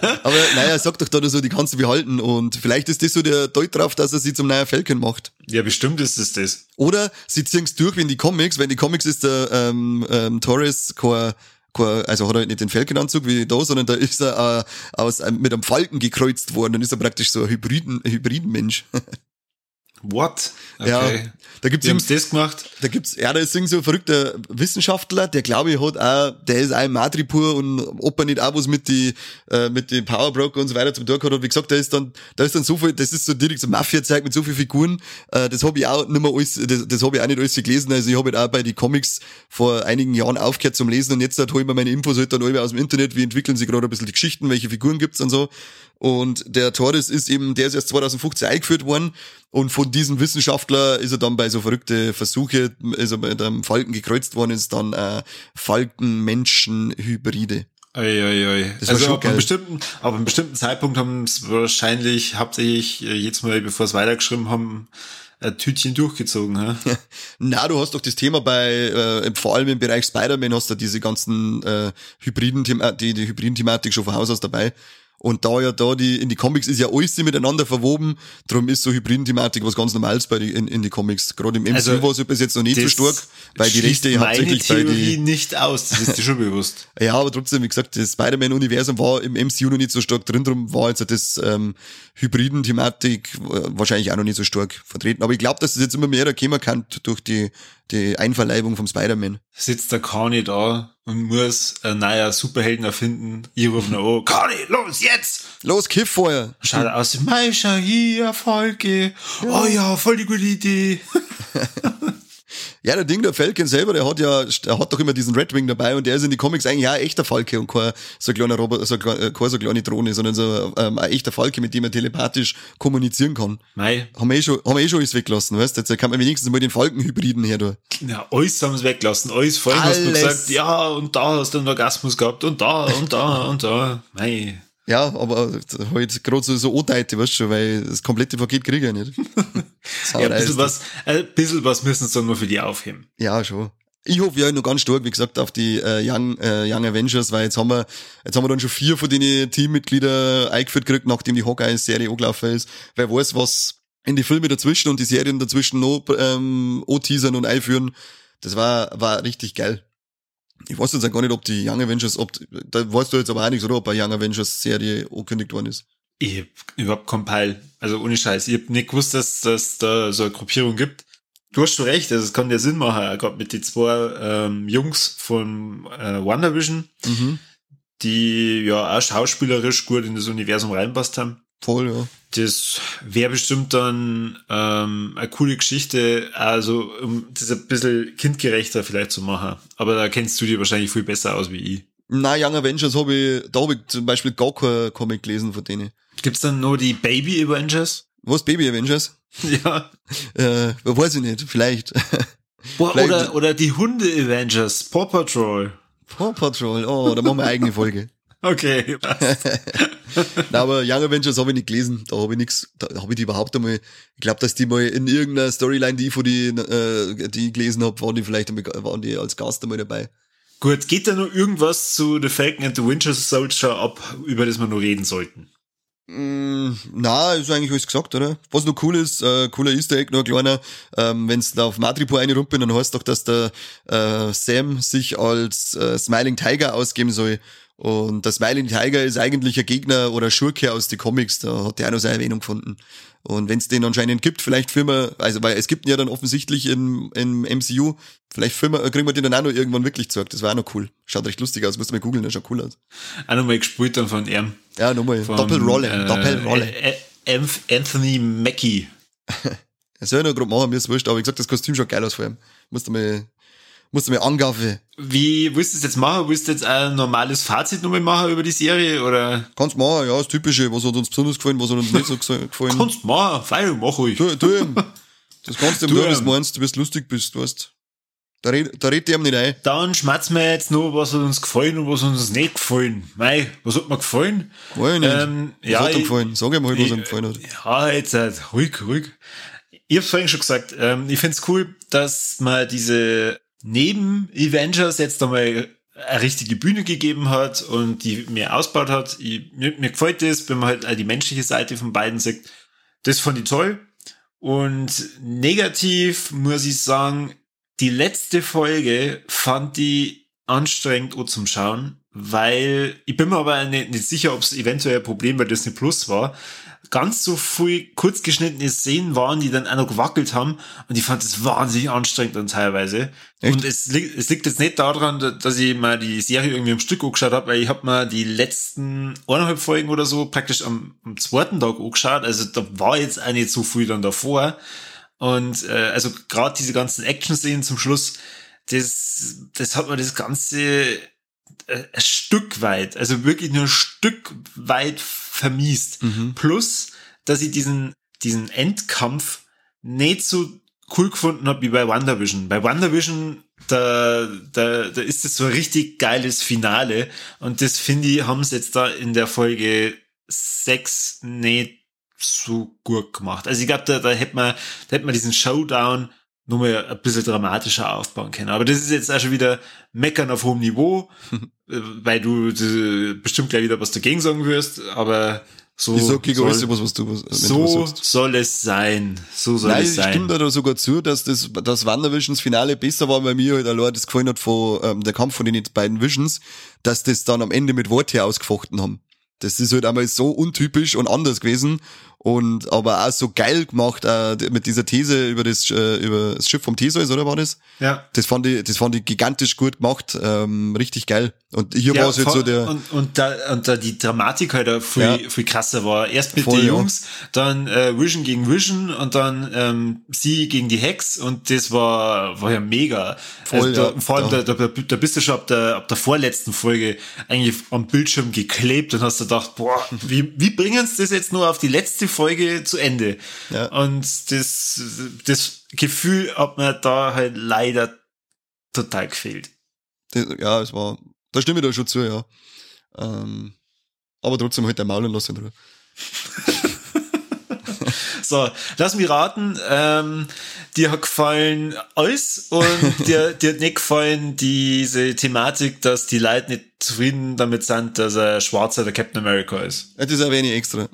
Aber naja, sag doch da so, die kannst du behalten. Und vielleicht ist das so der Deut drauf, dass er sie zum neuen Falcon macht. Ja, bestimmt ist es das. Oder sie ziehen es durch wie in die Comics. Wenn die Comics ist der ähm, ähm, Torres kein also hat er nicht den Falcon-Anzug wie da, sondern da ist er äh, aus, äh, mit einem Falken gekreuzt worden. Dann ist er praktisch so ein Hybriden, Hybridenmensch. What? Okay. Ja, da gibt's Wie haben das gemacht? Da gibt's, ja, da ist irgend so ein verrückter Wissenschaftler, der glaube ich hat auch, der ist auch im Madripur und ob er nicht auch was mit die, äh, mit den Powerbroker und so weiter zum Tag hat, wie gesagt, da ist dann, da ist dann so viel, das ist so direkt so Mafia-Zeug mit so vielen Figuren, äh, das habe ich auch nicht mehr alles, das, das habe ich auch nicht alles gelesen, also ich habe halt auch bei die Comics vor einigen Jahren aufgehört zum Lesen und jetzt halt hole ich mir meine Infos halt dann alle aus dem Internet, wie entwickeln sich gerade ein bisschen die Geschichten, welche Figuren gibt's und so? Und der Torres ist eben, der ist erst 2015 eingeführt worden und von diesem Wissenschaftler ist er dann bei so verrückte Versuche, er bei einem Falken gekreuzt worden, ist dann äh, Falken-Menschen-Hybride. Eieiei. Das also ab einem, bestimmten, ab einem bestimmten Zeitpunkt haben es wahrscheinlich hauptsächlich äh, jetzt mal, bevor es weitergeschrieben haben, ein Tütchen durchgezogen. Ja? Na, du hast doch das Thema bei, äh, vor allem im Bereich Spider-Man hast du diese ganzen äh, Hybriden, die, die Hybriden-Thematik schon von Haus aus dabei. Und da ja da die, in die Comics ist ja alles miteinander verwoben, darum ist so Hybriden-Thematik was ganz Normales bei die, in, in die Comics. Gerade im MCU also, war es bis jetzt noch nicht so stark, weil die Rechte hauptsächlich bei die... nicht aus, das ist dir schon bewusst. ja, aber trotzdem, wie gesagt, das Spider-Man-Universum war im MCU noch nicht so stark drin, darum war jetzt das ähm, Hybriden-Thematik äh, wahrscheinlich auch noch nicht so stark vertreten. Aber ich glaube, dass das jetzt immer mehr erkennen kann durch die die Einverleibung vom Spider-Man. Sitzt der Kani da und muss ein neuer Superhelden erfinden. Ich rufe nur an, Kani, los, jetzt! Los, kiff vorher! Schaut aus, Meischer, hier, Folge. Ja. Oh ja, voll die gute Idee. Ja, der Ding, der Falcon selber, der hat ja, der hat doch immer diesen Red Wing dabei und der ist in die Comics eigentlich ja ein echter Falke und kein so kleiner Roboter, so, äh, keine so kleine Drohne, sondern so ähm, ein echter Falke, mit dem er telepathisch kommunizieren kann. Mei. Haben wir eh schon, haben wir eh schon alles weggelassen, weißt du? Jetzt kann man wenigstens mal den Falkenhybriden her, du. Ja, alles haben sie weggelassen, alles vorhin hast du gesagt, ja, und da hast du einen Orgasmus gehabt und da und da und da. Mei. Ja, aber halt gerade so, so Anteite, weißt du schon, weil das komplette Paket kriege ich nicht. ja, ein bisschen was, ein bisschen was müssen sie dann nur für die aufheben. Ja, schon. Ich hoffe ja noch ganz stark, wie gesagt, auf die äh, Young, äh, Young Avengers, weil jetzt haben wir, jetzt haben wir dann schon vier von den Teammitgliedern eingeführt gekriegt, nachdem die Hawkeye-Serie angelaufen ist. Wer weiß, was in die Filme dazwischen und die Serien dazwischen noch ähm, teasern und einführen. Das war, war richtig geil. Ich weiß jetzt gar nicht, ob die Young Avengers, ob, da weißt du jetzt aber auch nichts, oder? Ob eine Young Avengers Serie angekündigt worden ist. Ich hab überhaupt Peil. Also ohne Scheiß. Ich hab nicht gewusst, dass, dass da so eine Gruppierung gibt. Du hast schon recht, also es kann ja Sinn machen, gerade mit den zwei ähm, Jungs von äh, WandaVision, mhm. die ja auch schauspielerisch gut in das Universum reinpasst haben. Voll, ja. Das wäre bestimmt dann ähm, eine coole Geschichte, also um das ein bisschen kindgerechter vielleicht zu machen. Aber da kennst du dir wahrscheinlich viel besser aus wie ich. Na, Young Avengers habe ich, da habe ich zum Beispiel gar kein Comic gelesen von denen. Gibt's dann nur die Baby Avengers? Was, Baby Avengers? Ja. äh, weiß ich nicht, vielleicht. Boah, vielleicht. Oder, oder die Hunde Avengers, Paw Patrol. Paw Patrol, oh, da machen wir eine eigene Folge. Okay, Na, aber Young Avengers habe ich nicht gelesen, da habe ich nichts, da habe ich die überhaupt einmal, ich glaube, dass die mal in irgendeiner Storyline, die ich von die, äh, die ich gelesen habe, waren die vielleicht einmal, waren die als Gast einmal dabei. Gut, geht da noch irgendwas zu The Falcon and the Winter Soldier ab, über das wir noch reden sollten? Mm, na, ist eigentlich alles gesagt, oder? Was noch cool ist, äh, cooler Easter Egg, noch ein kleiner, ähm, wenn da auf Madripoor eine rumpen, dann heißt doch, dass der äh, Sam sich als äh, Smiling Tiger ausgeben soll. Und das Smiling Tiger ist eigentlich ein Gegner oder Schurke aus den Comics, da hat der auch noch seine Erwähnung gefunden. Und wenn es den anscheinend gibt, vielleicht filmen wir, also weil es gibt ihn ja dann offensichtlich im, im MCU, vielleicht filmen, kriegen wir den dann auch noch irgendwann wirklich zurück. Das war auch noch cool. Schaut recht lustig aus, musst du mal googeln, das schaut cool aus. Auch nochmal gespielt dann von ihm. Ja, nochmal. Doppelrolle, äh, Doppelrolle. Anthony Mackie. Das soll ich noch grob machen, mir ist wurscht, aber wie gesagt, das Kostüm schaut geil aus vor ihm. Musst du mal musst du mir angreifen. Wie willst du das jetzt machen? Willst du jetzt ein normales Fazit nochmal machen über die Serie, oder? Kannst machen, ja, das Typische. Was hat uns besonders gefallen, was hat uns nicht so gefallen. Kannst machen, fein, mach ruhig. Du, du ihm. Das kannst du ihm tun, was du meinst, du bist lustig bist, weißt. Da red, da redet ihm nicht ein. Dann schmatzen wir jetzt noch, was hat uns gefallen und was hat uns nicht gefallen. Mei, was hat mir gefallen? Ich nicht. Ähm, was ja, hat dir gefallen? Sag ihm mal, was ihm gefallen hat. Ja, jetzt halt, ruhig, ruhig. Ich hab's vorhin schon gesagt, ähm, ich find's cool, dass man diese neben Avengers jetzt einmal eine richtige Bühne gegeben hat und die mir ausgebaut hat. Ich, mir, mir gefällt das, wenn man halt die menschliche Seite von beiden sieht. Das fand ich toll. Und negativ muss ich sagen, die letzte Folge fand ich anstrengend auch zum Schauen, weil ich bin mir aber nicht, nicht sicher, ob es eventuell ein Problem bei Disney Plus war, ganz so viel kurzgeschnittene Szenen waren, die dann auch noch gewackelt haben. Und ich fand das wahnsinnig anstrengend dann teilweise. Echt? Und es, li es liegt jetzt nicht daran, dass ich mal die Serie irgendwie im Stück angeschaut habe, weil ich habe mal die letzten eineinhalb Folgen oder so praktisch am, am zweiten Tag angeschaut. Also da war jetzt auch nicht so viel dann davor. Und äh, also gerade diese ganzen Action-Szenen zum Schluss, das, das hat mir das Ganze ein Stück weit, also wirklich nur ein Stück weit vermiest. Mhm. Plus, dass ich diesen, diesen Endkampf nicht so cool gefunden habe wie bei WandaVision. Bei WandaVision, da, da, da ist es so ein richtig geiles Finale und das finde ich, haben sie jetzt da in der Folge 6 nicht so gut gemacht. Also ich glaube, da, da hätte man, da hätte man diesen Showdown nur mal ein bisschen dramatischer aufbauen können. Aber das ist jetzt auch schon wieder Meckern auf hohem Niveau, weil du bestimmt gleich wieder was dagegen sagen wirst, aber so, ich sag gegen alles was, was du was, So du soll es sein. So soll Nein, es sein. Ich stimme da sogar zu, dass das, das Wandervisions Finale besser war, weil mir halt allein das gefallen hat von, ähm, der Kampf von den beiden Visions, dass das dann am Ende mit Worte ausgefochten haben. Das ist halt einmal so untypisch und anders gewesen und aber auch so geil gemacht äh, mit dieser These über das äh, über das Schiff vom Theseus oder war das? Ja. Das fand ich das fand ich gigantisch gut gemacht, ähm, richtig geil. Und hier ja, war es halt so der und, und da und da die Dramatik halt auch viel ja. viel krasser war. Erst mit Voll, den Jungs, ja. dann äh, Vision gegen Vision und dann ähm, sie gegen die Hex und das war war ja mega. Voll, also da, vor allem da, da, da bist du schon ab der ab der vorletzten Folge eigentlich am Bildschirm geklebt und hast du gedacht, boah, wie wie bringen sie das jetzt nur auf die letzte Folge zu Ende. Ja. Und das, das Gefühl hat mir da halt leider total gefehlt. Ja, es war, da stimme ich da schon zu, ja. Ähm, aber trotzdem halt der Maulen lassen drüber. so, lass mich raten. Ähm, dir hat gefallen alles und dir, dir hat nicht gefallen diese Thematik, dass die Leute nicht zufrieden damit sind, dass er schwarzer der Captain America ist. Ja, das ist ein wenig extra.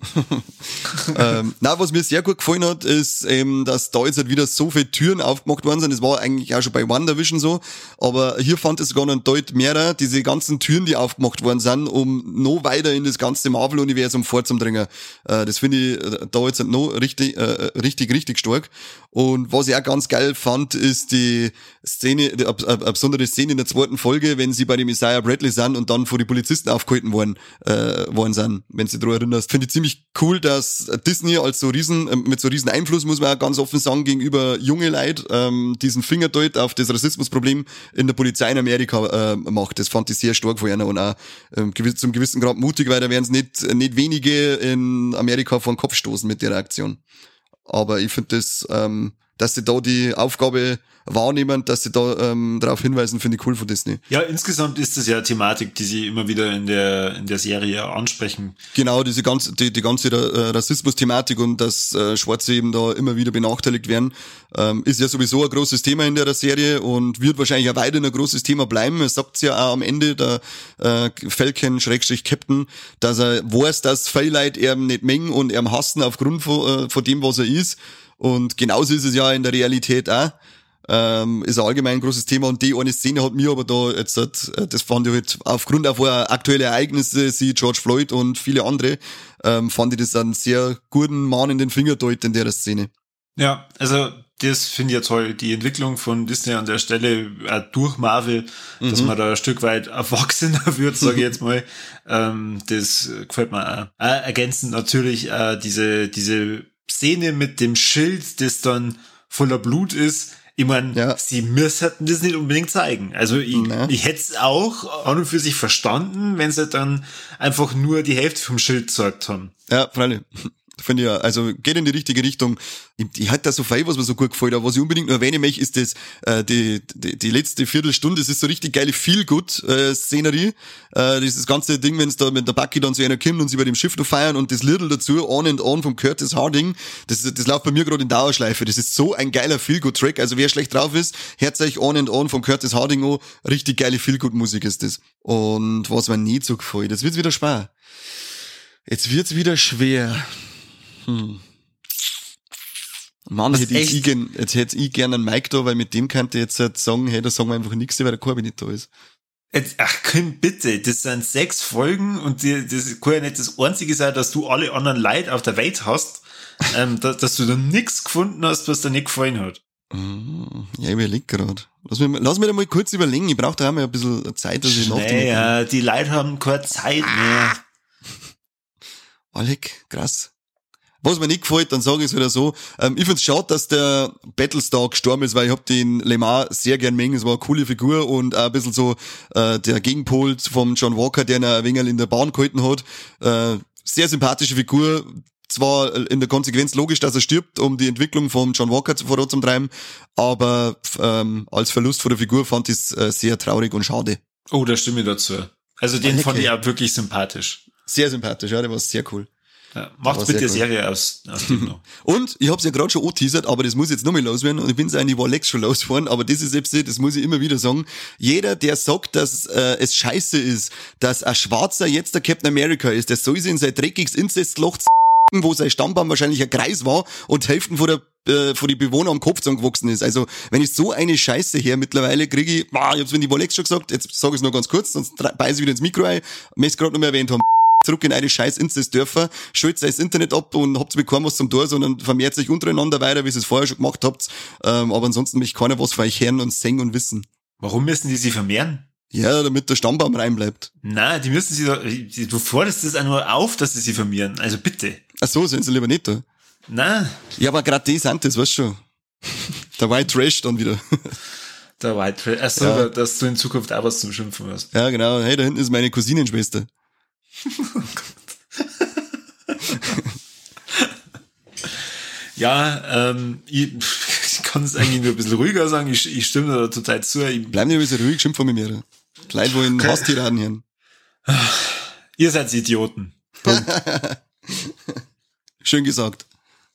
ähm, na, was mir sehr gut gefallen hat, ist eben, dass da jetzt halt wieder so viele Türen aufgemacht worden sind. Das war eigentlich auch schon bei WandaVision so, aber hier fand es sogar noch deutlich mehr, diese ganzen Türen, die aufgemacht worden sind, um noch weiter in das ganze Marvel-Universum vorzudringen. Äh, das finde ich äh, da jetzt noch richtig, äh, richtig, richtig stark. Und was ich auch ganz geil fand, ist die Szene, eine, eine besondere Szene in der zweiten Folge, wenn sie bei dem Isaiah Bradley sind und dann vor die Polizisten aufgehalten worden, äh, worden sind, wenn sie daran erinnerst. Finde ich ziemlich cool, dass Disney als so riesen, äh, mit so riesen Einfluss, muss man auch ganz offen sagen, gegenüber junge Leid ähm, diesen Finger deut auf das Rassismusproblem in der Polizei in Amerika äh, macht. Das fand ich sehr stark von ihnen und auch ähm, zum gewissen Grad mutig, weil da werden es nicht, nicht wenige in Amerika vor den Kopf stoßen mit der Aktion. Aber ich finde das, ähm, dass sie da die Aufgabe wahrnehmen, dass sie da ähm, darauf hinweisen, finde ich cool von Disney. Ja, insgesamt ist das ja Thematik, die sie immer wieder in der in der Serie ansprechen. Genau, diese ganze die, die ganze äh, Rassismus-Thematik und dass äh, Schwarze eben da immer wieder benachteiligt werden, ähm, ist ja sowieso ein großes Thema in der Serie und wird wahrscheinlich auch weiter ein großes Thema bleiben. Es sagt ja auch am Ende der äh, Falcon Schrägstrich Captain, dass er weiß, dass viele Leute eben nicht mengen und er hassen aufgrund von, äh, von dem, was er ist. Und genauso ist es ja in der Realität auch. Ähm, ist ein allgemein großes Thema und die eine Szene hat mir aber da jetzt, äh, das fand ich halt aufgrund auch aktueller Ereignisse, sie George Floyd und viele andere, ähm, fand ich das einen sehr guten Mann in den Finger deut in der Szene. Ja, also das finde ich ja toll, die Entwicklung von Disney an der Stelle äh, durch Marvel, mhm. dass man da ein Stück weit erwachsener wird, sage ich jetzt mal. ähm, das gefällt mir auch. Äh, ergänzend natürlich äh, diese, diese Szene mit dem Schild, das dann voller Blut ist. Ich meine, ja. sie müssten das nicht unbedingt zeigen. Also ich, ja. ich hätte es auch an und für sich verstanden, wenn sie dann einfach nur die Hälfte vom Schild gezeigt haben. Ja, freilich. Finde ich also geht in die richtige Richtung. Ich, ich hatte da so viel, was mir so gut gefällt, aber was ich unbedingt nur erwähnen möchte, ist das, äh, die, die, die letzte Viertelstunde, das ist so richtig geile Feel-Good-Szenerie. Äh, dieses ganze Ding, wenn es da mit der Bucky dann so einer kommt und sie bei dem Schiff noch feiern und das Lidl dazu, On and On vom Curtis Harding, das, das läuft bei mir gerade in Dauerschleife. Das ist so ein geiler Feel-Good-Track. Also wer schlecht drauf ist, hört euch On and On vom Curtis Harding an. Richtig geile Feel-Good-Musik ist das. Und was mir nie so gefällt, das wird wieder schwer. Jetzt wird's wieder schwer. Hm. Mann, hätte ich, gern, jetzt hätte ich gerne einen Mike da, weil mit dem könnte ich jetzt halt sagen, hey, da sagen wir einfach nichts, weil der Korbi nicht da ist. Jetzt, ach Kim, bitte, das sind sechs Folgen und die, das kann ja nicht das Einzige sein, dass du alle anderen Leute auf der Welt hast, ähm, dass, dass du da nichts gefunden hast, was dir nicht gefallen hat. Mm, Ja, ich überleg grad. Lass mich, lass mich da mal kurz überlegen. Ich brauche da auch mal ein bisschen Zeit, dass ich nachdenken kann. Naja, die Leute haben keine Zeit mehr. Alec, krass. Was mir nicht gefällt, dann sage ich es wieder so. Ähm, ich find's schade, dass der Battlestar gestorben ist, weil ich hab den Le Mans sehr gern mengen. Es war eine coole Figur und auch ein bisschen so äh, der Gegenpol vom John Walker, der ihn ein wenig in der Bahn gehalten hat. Äh, sehr sympathische Figur. Zwar in der Konsequenz logisch, dass er stirbt, um die Entwicklung vom John Walker voranzutreiben, aber ähm, als Verlust von der Figur fand ich es äh, sehr traurig und schade. Oh, da stimme ich dazu. Also den Alec, fand ich auch wirklich sympathisch. Sehr sympathisch, ja, der war sehr cool. Ja, macht war bitte Serie aus, aus. Und ich hab's ja gerade schon angeteasert, aber das muss jetzt nochmal loswerden und ich bin's eigentlich war Lex schon losgeworden, aber das ist jetzt, das muss ich immer wieder sagen. Jeder, der sagt, dass äh, es scheiße ist, dass ein Schwarzer jetzt der Captain America ist, der soll sich in sein dreckiges Inzestloch wo sein Stammbaum wahrscheinlich ein Kreis war und Hälften von der äh, von die Bewohner am Kopf zusammengewachsen ist. Also, wenn ich so eine Scheiße her mittlerweile kriege, ich, ah, ich hab's mit die Wolex schon gesagt, jetzt sage ich es noch ganz kurz, sonst dre- beiß ich wieder ins Mikro ein, möchte gerade noch mal erwähnt haben zurück in eine scheiß Inzestdörfer, schalt das Internet ab und habt bekommen was zum Tor, sondern vermehrt sich untereinander weiter, wie ihr es vorher schon gemacht habt. Ähm, aber ansonsten möchte keiner was von euch hören und singen und wissen. Warum müssen die sich vermehren? Ja, damit der Stammbaum rein bleibt. Na, die müssen sie doch, du forderst es auch nur auf, dass sie sie vermehren. Also bitte. Ach so, sind sie lieber nicht da. Na, Ja, aber gerade die sind das, weißt du schon. Der White Trash dann wieder. der White Trail. Achso, Ja. dass du in Zukunft auch was zum Schimpfen hast. ja, genau. Hey, da hinten ist meine Cousinenschwester. Ja, ähm, ich, ich kann es eigentlich nur ein bisschen ruhiger sagen. Ich, ich stimme da total zu. Ich, Bleib nicht ein bisschen ruhig, schimpf von mir. Die Leute wollen Okay. Hasstiraden hören. ihr seid Idioten. Schön gesagt.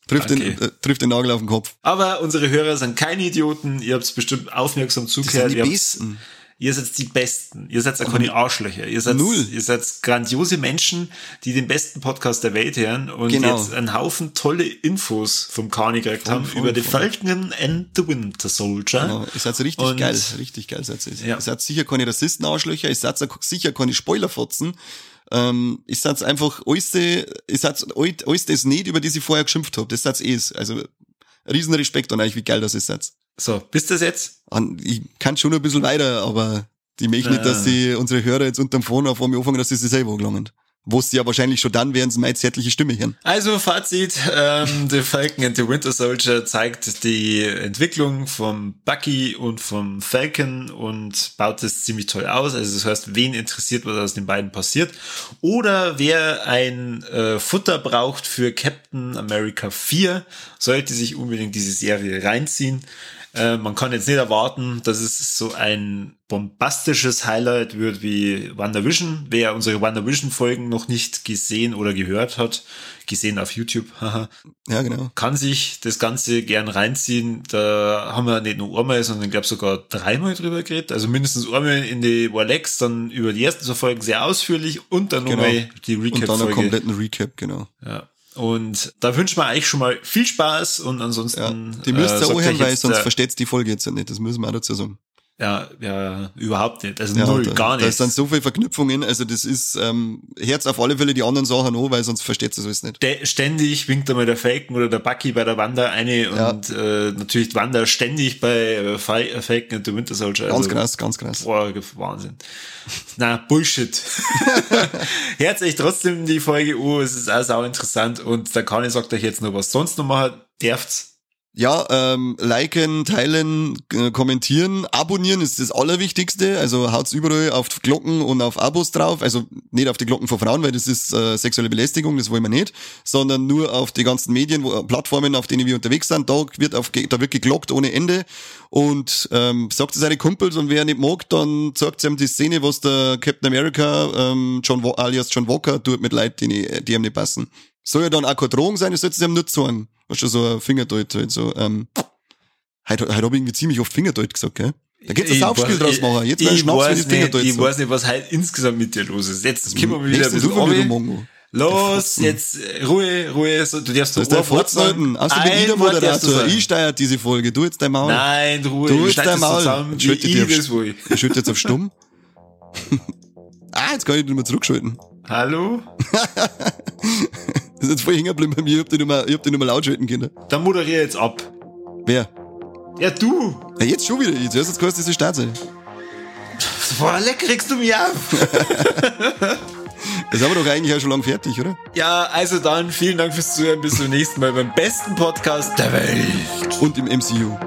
Trifft, Okay. den, äh, trifft den Nagel auf den Kopf. Aber unsere Hörer sind keine Idioten. Ihr habt es bestimmt aufmerksam zugehört. sind die Ihr habt's- Besten. Ihr seid die Besten. Ihr seid auch keine Arschlöcher. Ihr seid, Null. ihr seid grandiose Menschen, die den besten Podcast der Welt hören und Genau. jetzt einen Haufen tolle Infos vom Kani gekriegt haben voll, über The voll. Falcon and the Winter Soldier. Genau, ihr seid richtig Und- geil, richtig geil seid ihr. Ja. Ihr seid sicher keine Rassistenarschlöcher, ihr seid sicher keine Spoilerfotzen. Ähm, ihr seid einfach alles, seid alt- alles das nicht, über das ich vorher geschimpft habe. Das seid es. Also, riesen Respekt an euch, wie geil das ist jetzt. So, bist das jetzt? An- Ich kann schon ein bisschen weiter, aber die möchten nicht, dass die, unsere Hörer jetzt unterm Phone auf einmal anfangen, dass sie sich selber gelangen. Wo sie ja wahrscheinlich schon dann, während sie meine zärtliche Stimme hören. Also Fazit, ähm, The Falcon and the Winter Soldier zeigt die Entwicklung vom Bucky und vom Falcon und baut es ziemlich toll aus. Also das heißt, wen interessiert, was aus den beiden passiert. Oder wer ein äh, Futter braucht für Captain America 4, sollte sich unbedingt diese Serie reinziehen. Äh, man kann jetzt nicht erwarten, dass es so ein bombastisches Highlight wird wie WandaVision. Wer unsere WandaVision-Folgen noch nicht gesehen oder gehört hat, gesehen auf YouTube, haha, Ja, genau. kann sich das Ganze gern reinziehen. Da haben wir nicht nur einmal, sondern ich glaube sogar dreimal drüber geredet. Also mindestens einmal in die Warlex, dann über die ersten zwei Folgen sehr ausführlich und dann Genau. nochmal die Und dann einen Recap-Folge. kompletten Recap, genau. Ja. Und da wünschen wir euch schon mal viel Spaß und ansonsten. Ja, die müsst ihr euch hören, weil sonst äh, versteht's die Folge jetzt nicht. Das müssen wir auch dazu sagen. Ja, ja, überhaupt nicht. Also Ja, null, da, gar Da nicht. sind so viele Verknüpfungen, also das ist, ähm, Herz auf alle Fälle die anderen Sachen an, weil sonst versteht ihr alles nicht. Stä- ständig winkt einmal der Falcon oder der Bucky bei der Wanda eine Ja. und äh, natürlich Wanda ständig bei äh, äh, Falcon und the Winter Soldier. Ganz also, krass, ganz krass. Boah, Wahnsinn. Na, Bullshit. Hört euch trotzdem die Folge an, es ist auch sau interessant und der Kani sagt euch jetzt noch, was sonst noch machen dürft's. Ja, ähm, liken, teilen, äh, kommentieren, abonnieren ist das Allerwichtigste. Also haut's überall auf Glocken und auf Abos drauf. Also nicht auf die Glocken von Frauen, weil das ist äh, sexuelle Belästigung, das wollen wir nicht, sondern nur auf die ganzen Medien, wo, Plattformen, auf denen wir unterwegs sind. Da wird auf, da wird geglockt ohne Ende. Und ähm, sagt es seine Kumpels und wer nicht mag, dann sagt ihm die Szene, was der Captain America, ähm, John alias John Walker, tut mit Leuten, die, die ihm nicht passen. Soll ja dann auch keine Drohung sein, das soll es ihm nur sagen. Weißt du, so ein Fingerdeut halt so, ähm, heute, heute hab ich irgendwie ziemlich oft Fingerdeut gesagt, gell? Da geht's ein Ich Saufspiel draus machen. Jetzt ich für weiß nicht, Fingerdeut Ich so. weiß nicht, was halt insgesamt mit dir los ist. Jetzt können wir wieder ein bisschen runter. Los, jetzt äh, Ruhe, Ruhe. So, du darfst Das ist der Fortseiten. Ich darfst du Moderator. sagen. Ich steuert diese Folge. Du jetzt dein Maul. Nein, Ruhe. Du ich jetzt dein Maul. zusammen, Ich ich. Ich schütte jetzt auf stumm. ah, jetzt kann ich nicht mehr zurückschalten. Hallo? Das ist jetzt voll hängen geblieben bei mir. Ich hab den nicht mehr, ich hab den laut schalten können. Dann moderiere jetzt ab. Wer? Ja, du. Ja, jetzt schon wieder. Jetzt jetzt kannst du diese Start sein. Boah, leck kriegst du mich auf. Das haben wir doch eigentlich auch schon lang fertig, oder? Ja, also dann vielen Dank fürs Zuhören. Bis zum nächsten Mal beim besten Podcast der Welt. Und im MCU.